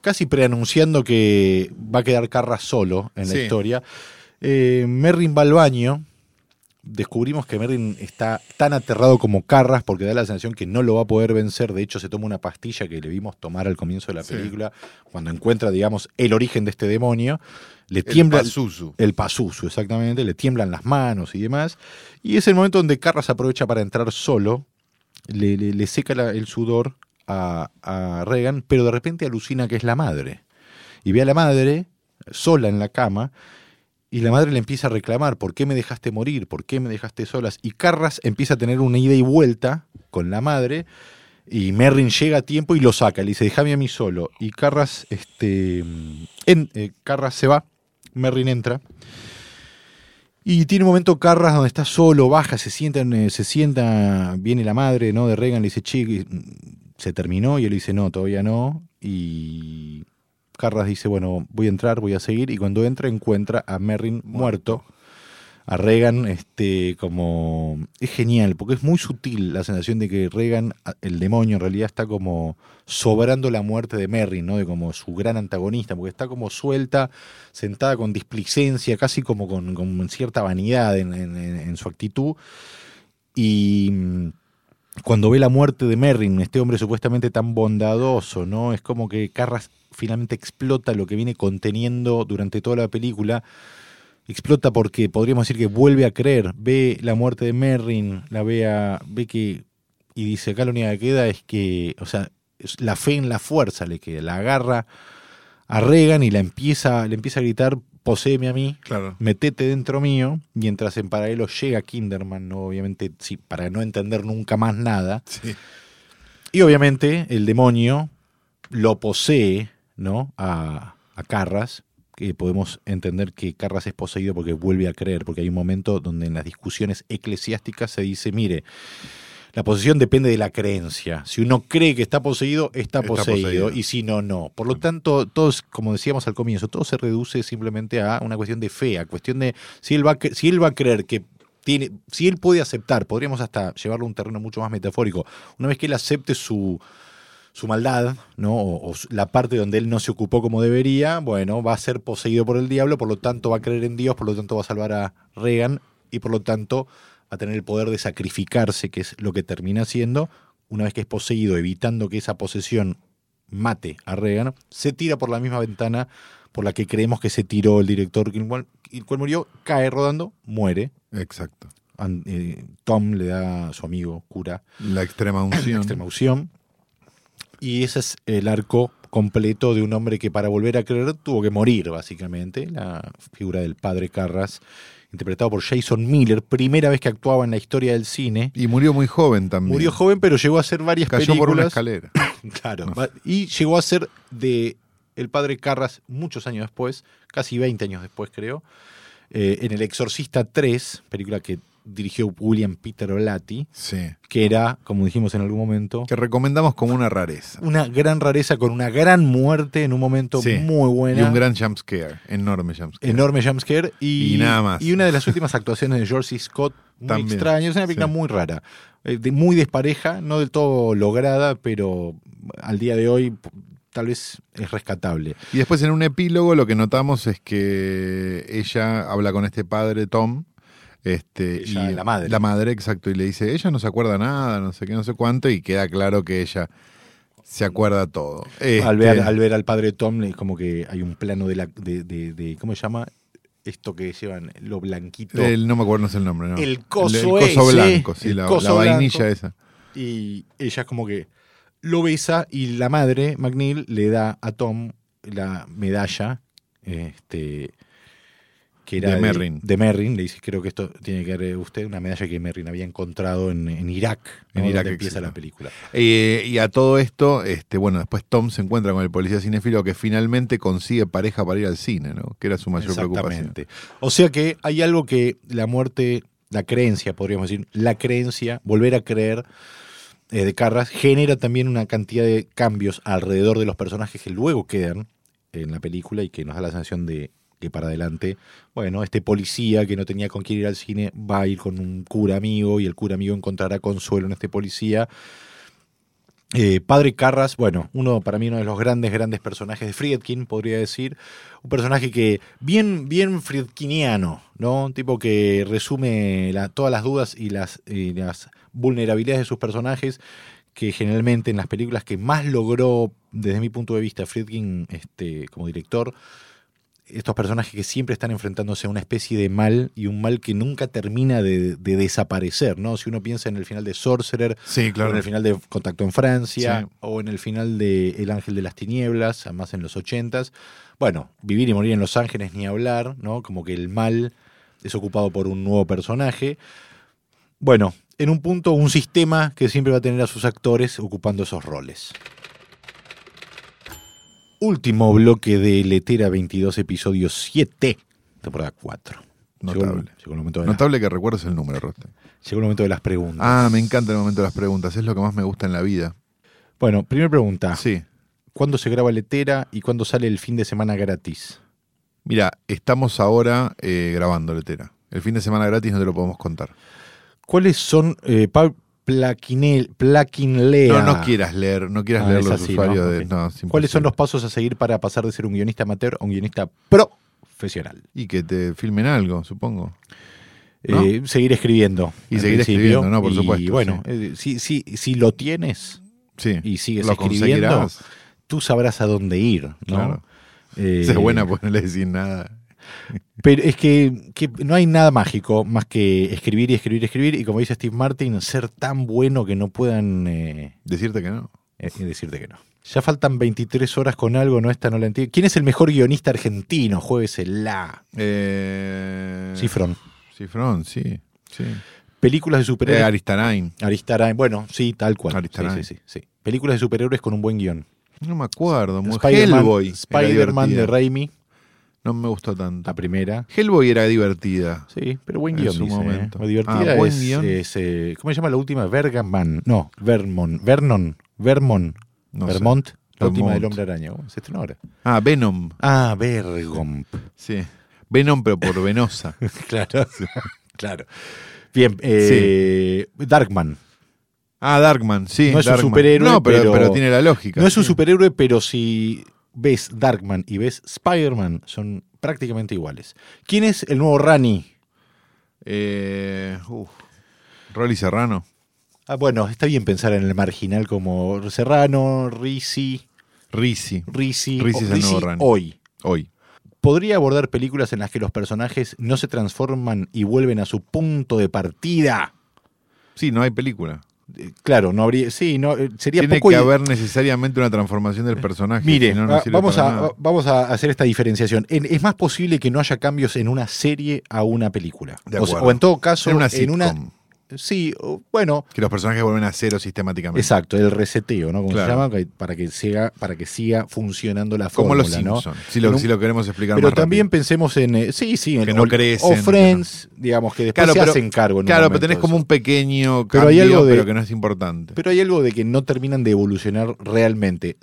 casi preanunciando que va a quedar Carras solo en la Sí. historia. Eh, Merrin va al baño. Descubrimos que Merrin está tan aterrado como Carras porque da la sensación que no lo va a poder vencer. De hecho, se toma una pastilla que le vimos tomar al comienzo de la Sí. película, cuando encuentra, digamos, el origen de este demonio. Le El tiembla Pazuzu. el Pazuzu, exactamente, le tiemblan las manos y demás. Y es el momento donde Carras aprovecha para entrar solo, le, le- le seca la- el sudor a, a Reagan, pero de repente alucina que es la madre. Y ve a la madre sola en la cama, y la madre le empieza a reclamar, ¿por qué me dejaste morir? ¿Por qué me dejaste solas? Y Carras empieza a tener una ida y vuelta con la madre, y Merrin llega a tiempo y lo saca, le dice, déjame a mí solo. Y Carras, este, en, eh, Carras se va, Merrin entra. Y tiene un momento Carras donde está solo, baja, se sienta, en, eh, se sienta, viene la madre ¿no? de Reagan, le dice, che, se terminó, y él dice, no, todavía no. Y Carras dice, bueno, voy a entrar, voy a seguir, y cuando entra encuentra a Merrin muerto. A Reagan, este, como. Es genial, porque es muy sutil la sensación de que Reagan, a- el demonio, en realidad está como sobrando la muerte de Merrin, ¿no? De como su gran antagonista, porque está como suelta, sentada con displicencia, casi como con, con cierta vanidad en, en- en- en su actitud. Y, cuando ve la muerte de Merrin, este hombre supuestamente tan bondadoso, ¿no? Es como que Carras finalmente explota lo que viene conteniendo durante toda la película. Explota porque podríamos decir que vuelve a creer, ve la muerte de Merrin, la ve, a- ve que y dice acá lo único que queda es que, o sea, la fe en la fuerza le queda, la agarra a Reagan y la empieza, le empieza a gritar, poseeme a mí, Claro. metete dentro mío, mientras en paralelo llega Kinderman, ¿no? obviamente sí, para no entender nunca más nada, Sí. y obviamente el demonio lo posee, ¿no? A, a Carras, que podemos entender que Carras es poseído porque vuelve a creer, porque hay un momento donde en las discusiones eclesiásticas se dice, mire, la posesión depende de la creencia. Si uno cree que está poseído, está, Está poseído, poseído. y si no, no. Por lo tanto, todos, como decíamos al comienzo, todo se reduce simplemente a una cuestión de fe, a cuestión de si él va a, cre- si él va a creer que tiene, si él puede aceptar, podríamos hasta llevarlo a un terreno mucho más metafórico, una vez que él acepte su, su maldad, ¿no? O, o la parte donde él no se ocupó como debería, bueno, va a ser poseído por el diablo, por lo tanto va a creer en Dios, por lo tanto va a salvar a Reagan y por lo tanto va a tener el poder de sacrificarse, que es lo que termina haciendo, una vez que es poseído, evitando que esa posesión mate a Reagan, se tira por la misma ventana por la que creemos que se tiró el director, el cual, el cual murió, cae rodando, muere. Exacto. Eh, Tom le da a su amigo cura La extrema la unción. extrema unción. Y ese es el arco completo de un hombre que para volver a creer tuvo que morir, básicamente. La figura del padre Carras, interpretado por Jason Miller, primera vez que actuaba en la historia del cine. Y murió muy joven también. Murió joven, pero llegó a hacer varias Cayó por una películas. escalera. Claro. Y llegó a ser de el padre Carras muchos años después, casi 20 años después, creo, eh, en El Exorcista 3, película que dirigió William Peter Blatty, Sí. que era, como dijimos en algún momento, Que recomendamos como una rareza. una gran rareza con una gran muerte en un momento Sí. muy buena. Y un gran jumpscare. Enorme jumpscare. enorme jumpscare y, Y nada más. y una de las últimas actuaciones de George. Scott muy También, extraña, es una película sí. muy rara, eh, muy despareja, no del todo lograda, pero al día de hoy tal vez es rescatable. Y después en un epílogo lo que notamos es que ella habla con este padre Tom. Este, Ella, y la madre. La madre, exacto. Y le dice, ella no se acuerda nada, no sé qué, no sé cuánto. Y queda claro que ella se acuerda todo. Al, Este, ver, al ver al padre Tom, es como que hay un plano de la de, de- de- ¿cómo se llama? Esto que llevan, lo blanquito. el- no me acuerdo, no sé el nombre. ¿no? El coso el, coso ese, blanco, sí, el la, coso la vainilla blanco. esa. y ella como que lo besa y la madre, McNeil, le da a Tom la medalla este, que era De Merrin. de Merrin. Le dice, creo que esto tiene que ver usted, una medalla que Merrin había encontrado en, en Irak, En. Irak, donde empieza la película. Eh, y a todo esto, este, bueno, después Tom se encuentra con el policía cinéfilo que finalmente consigue pareja para ir al cine, ¿no? Que era su mayor preocupación. Exactamente. O sea que hay algo que la muerte, la creencia, podríamos decir, la creencia, volver a creer eh, de Carras, genera también una cantidad de cambios alrededor de los personajes que luego quedan en la película y que nos da la sensación de que para adelante, bueno, este policía que no tenía con quién ir al cine va a ir con un cura amigo y el cura amigo encontrará consuelo en este policía. Eh, Padre Carras, bueno, uno para mí uno de los grandes, grandes personajes de Friedkin, podría decir. Un personaje que bien, bien friedkiniano, ¿no? Un tipo que resume todas las dudas y las, y las vulnerabilidades de sus personajes, que generalmente en las películas que más logró, desde mi punto de vista, Friedkin este, como director, estos personajes que siempre están enfrentándose a una especie de mal y un mal que nunca termina de, de desaparecer, ¿no? Si uno piensa en el final de Sorcerer, Sí, o en claro. el final de Contacto en Francia, Sí. o en el final de El Ángel de las Tinieblas, además en los ochentas. Bueno, Vivir y Morir en Los Ángeles, ni hablar, ¿no? Como que el mal es ocupado por un nuevo personaje. Bueno, en un punto, un sistema que siempre va a tener a sus actores ocupando esos roles. Último bloque de Letera 22, episodio 7, temporada 4. Llegó el- Notable. Llegó el momento de, la- Notable que recuerdes el número, Roste. llegó el momento de las preguntas. Ah, me encanta el momento de las preguntas. Es lo que más me gusta en la vida. Bueno, primera pregunta. Sí. ¿Cuándo se graba Letera y cuándo sale el fin de semana gratis? Mira, estamos ahora eh, grabando Letera. El fin de semana gratis no te lo podemos contar. ¿Cuáles son, eh, Plaquinel, Plaquinlea? No, no quieras leer, no quieras Ah, leer los así, usuarios ¿no? de. Ok. No, es ¿Cuáles son los pasos a seguir para pasar de ser un guionista amateur a un guionista profesional? Y que te filmen algo, supongo. ¿no? Eh, seguir escribiendo. Y seguir principio. escribiendo, ¿no? Por Y, supuesto, bueno, sí. eh, si, si, si lo tienes Sí. y sigues Lo escribiendo, conseguirás. tú sabrás a dónde ir. ¿no? Claro. Eh, Esa es buena porque no le decís nada. Pero es que, que no hay nada mágico más que escribir y escribir y escribir. Y como dice Steve Martin, ser tan bueno que no puedan eh, Decirte que no. eh, decirte que no. Ya faltan 23 horas con algo, no esta no la entiendo. ¿Quién es el mejor guionista argentino? Jueguesela. Eh, Cifrón. Cifrón, sí. sí. Películas de Eh, superhéroes. Aristarain. Aristarain. Bueno, sí, tal cual. Aristarain. sí, sí, sí. Películas de superhéroes con un buen guion. No me acuerdo. muy- Spider-Man, de. Raimi, No me gustó tanto. la primera. Hellboy era divertida. Sí, pero buen En guion, su dice, momento. ¿eh? Divertida Ah, buen es, guion. es, eh, ¿Cómo se llama la última? Bergaman. No, Vermont. Vernon. Vermont. No sé. Vermont. La última del Vermont. Hombre Araña. ¿Cómo Se estrenó ahora. Ah, Venom. Ah, Vergomp. Sí. Venom, pero por venosa. claro. claro. Bien, eh, Darkman. Ah, Darkman, sí. No es un superhéroe, No, pero, pero- pero tiene la lógica. No es un superhéroe, pero si ves Darkman y ves Spider-Man, son prácticamente iguales. ¿Quién es el nuevo Rani? Eh. Rolly Serrano. Ah, bueno, está bien pensar en el marginal como Serrano, Risi, Rizzi. Risi, Risi es el nuevo Rani. hoy. Hoy. ¿Podría abordar películas en las que los personajes no se transforman y vuelven a su punto de partida? Sí, no hay película. Eh, Claro, no habría. Sí, no, eh, sería Tiene poco. que haber necesariamente una transformación del personaje. Mire, no, no sirve vamos, a, nada. vamos a hacer esta diferenciación. En- es más posible que no haya cambios en una serie a una película. De o, o en todo caso, En una en una. Sí, bueno, Que los personajes vuelven a cero sistemáticamente. exacto, el reseteo, ¿no? Como Claro. se llama, para que siga, para que siga funcionando la Como fórmula, los ¿no? Si, lo, un- si lo queremos explicar Pero más también rápido. pensemos en. eh, sí, sí, en Que no o- crecen, O Friends, digamos, que después Claro, se pero- hacen cargo en un Claro, pero tenés como un pequeño Pero cambio, hay algo de- pero que no es importante. Pero hay algo de que no terminan de evolucionar realmente.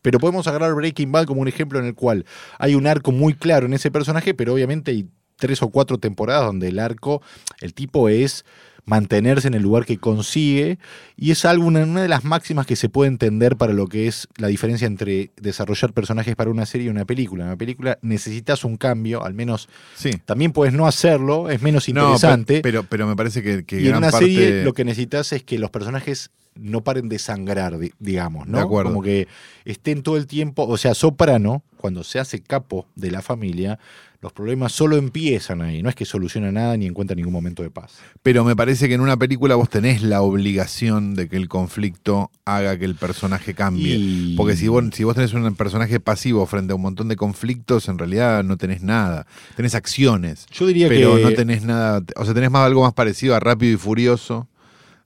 Pero podemos agarrar Breaking Bad como un ejemplo en el cual hay un arco muy claro en ese personaje, pero obviamente hay tres o cuatro temporadas donde el arco, el tipo es mantenerse en el lugar que consigue y es algo, una, una de las máximas que se puede entender para lo que es la diferencia entre desarrollar personajes para una serie y una película. En una película necesitas un cambio, al menos sí. también puedes no hacerlo, es menos No, interesante. pe- pero, pero me parece que, que Y en una parte... serie lo que necesitas es que los personajes no paren de sangrar, di- digamos, ¿no? De acuerdo. Como que estén todo el tiempo, o sea, Soprano, cuando se hace capo de la familia, los problemas solo empiezan ahí, no es que soluciona nada ni encuentra ningún momento de paz. Pero me parece que en una película vos tenés la obligación de que el conflicto haga que el personaje cambie. Y- Porque si vos, si vos tenés un personaje pasivo frente a un montón de conflictos, en realidad no tenés nada. Tenés acciones, Yo diría pero que no tenés nada. O sea, tenés más algo más parecido a Rápido y Furioso,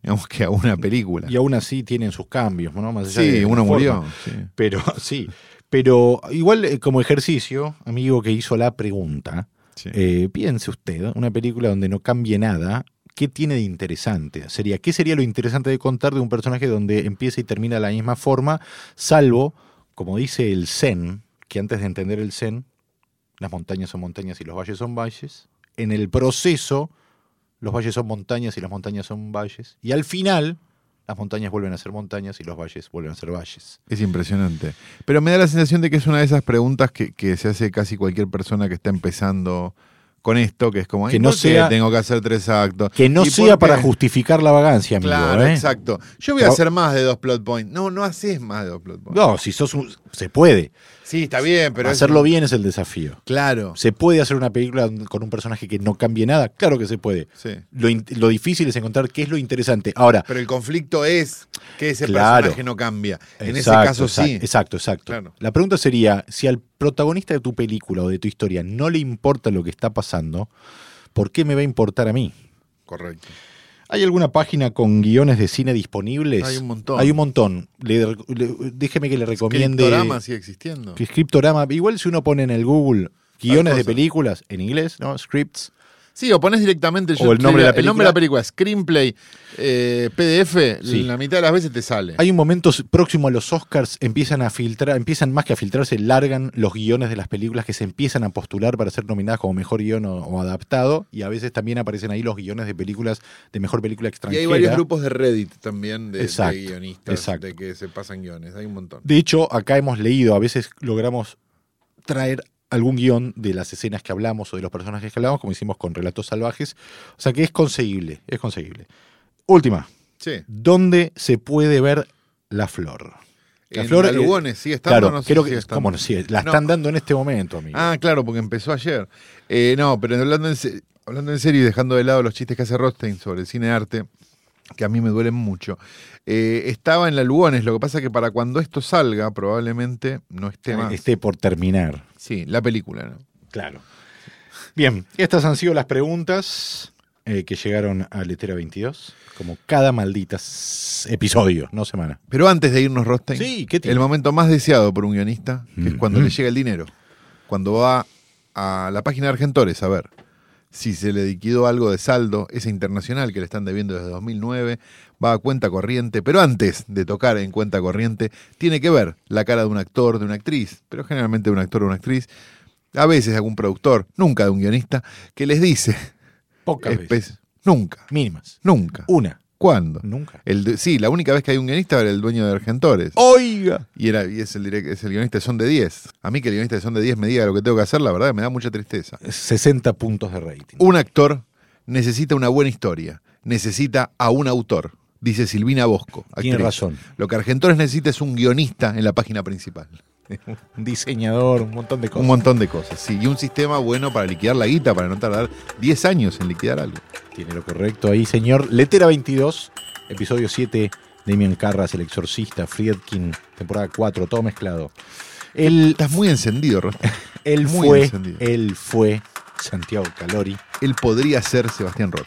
digamos, que a una película. y aún así tienen sus cambios, ¿no? Más allá Sí, de uno forma. murió. sí. Pero sí, pero igual eh, como ejercicio, amigo que hizo la pregunta, Sí. Eh, piense usted, una película donde no cambie nada, ¿qué tiene de interesante? Sería, ¿Qué sería lo interesante de contar de un personaje donde empieza y termina de la misma forma, salvo, como dice el Zen, que antes de entender el Zen, las montañas son montañas y los valles son valles, en el proceso, los valles son montañas y las montañas son valles, y al final, las montañas vuelven a ser montañas y los valles vuelven a ser valles. Es impresionante. Pero me da la sensación de que es una de esas preguntas que, que se hace casi cualquier persona que está empezando con esto, que es como, Que "¿Y no sea- tengo que hacer tres actos. Que no ¿Y sea para qué?". justificar la vagancia, amigo. Claro, ¿eh? exacto. Yo voy a hacer más de dos plot points. No, no haces más de dos plot points. No, si sos un, se puede. Sí, está bien, pero es- Hacerlo bien es el desafío. Claro. ¿Se puede hacer una película con un personaje que no cambie nada? Claro que se puede. Sí. Lo, lo difícil es encontrar qué es lo interesante. Ahora, Pero el conflicto es que ese Claro. personaje no cambia. En ese caso exacto, sí. Exacto, exacto. Claro. La pregunta sería, si al protagonista de tu película o de tu historia no le importa lo que está pasando, ¿por qué me va a importar a mí? Correcto. ¿Hay alguna página con guiones de cine disponibles? Hay un montón. Hay un montón. Le- le- déjeme que le recomiende... Scriptorama sigue existiendo. Scriptorama. Igual si uno pone en el Google guiones de películas en inglés, ¿no? Scripts. Sí, o pones directamente O el nombre de la el nombre de la película, screenplay, eh, PDF, Sí. la mitad de las veces te sale. Hay un momento próximo a los Oscars, empiezan a filtrar, empiezan más que a filtrarse, largan los guiones de las películas que se empiezan a postular para ser nominadas como mejor guion o, o adaptado, y a veces también aparecen ahí los guiones de películas, de mejor película y extranjera. hay varios grupos de Reddit también de, guionistas exacto. de que se pasan guiones. Hay un montón. De hecho, acá hemos leído, a veces logramos traer algún guion de las escenas que hablamos o de los personajes que hablamos, como hicimos con Relatos Salvajes. O sea que es conseguible, es conseguible. Última, Sí. ¿dónde se puede ver la flor? La en flor, Lugones sigue estando, Claro, no sé creo si que sigue. ¿cómo no? Sí, la No. están dando en este momento, amigo. Ah, claro, porque empezó ayer. Eh, no, pero hablando en, hablando en serio y dejando de lado los chistes que hace Rothstein sobre el cine de arte, que a mí me duelen mucho, eh, estaba en la Lugones. Lo que pasa es que para cuando esto salga, probablemente no esté más. Esté por terminar. Sí, la película, ¿no? Claro. Bien, estas han sido las preguntas eh, que llegaron a Letera 22, como cada maldita episodio, no semana. Pero antes de irnos, Rothstein, Sí, ¿qué el momento más deseado por un guionista, que es cuando Mm. le llega el dinero. Cuando va a la página de Argentores a ver si se le liquidó algo de saldo, esa internacional que le están debiendo desde 2009, va a cuenta corriente, pero antes de tocar en cuenta corriente, tiene que ver la cara de un actor, de una actriz, pero generalmente de un actor o una actriz, a veces de algún productor, nunca de un guionista, que les dice, Pocas veces. nunca, Mínimas. nunca. Una. ¿Cuándo? Nunca. El de- sí, la única vez que hay un guionista era el dueño de Argentores. Oiga. Y, era, y es, el direct- es el guionista de Son de 10. A mí que el guionista de Son de 10 me diga lo que tengo que hacer, la verdad, me da mucha tristeza. 60 puntos de rating. Un actor necesita una buena historia, necesita a un autor, dice Silvina Bosco. Tiene actriz. razón. Lo que Argentores necesita es un guionista en la página principal. Un diseñador, un montón de cosas. Un montón de cosas, sí. Y un sistema bueno para liquidar la guita, para no tardar 10 años en liquidar algo. Tiene lo correcto ahí, señor. Letera 22, episodio 7, Damian Carras, El Exorcista, Friedkin, temporada 4, todo mezclado. Él, Estás muy encendido, Rosta. él muy fue, encendido. él fue Santiago Calori. Él podría ser Sebastián Roth.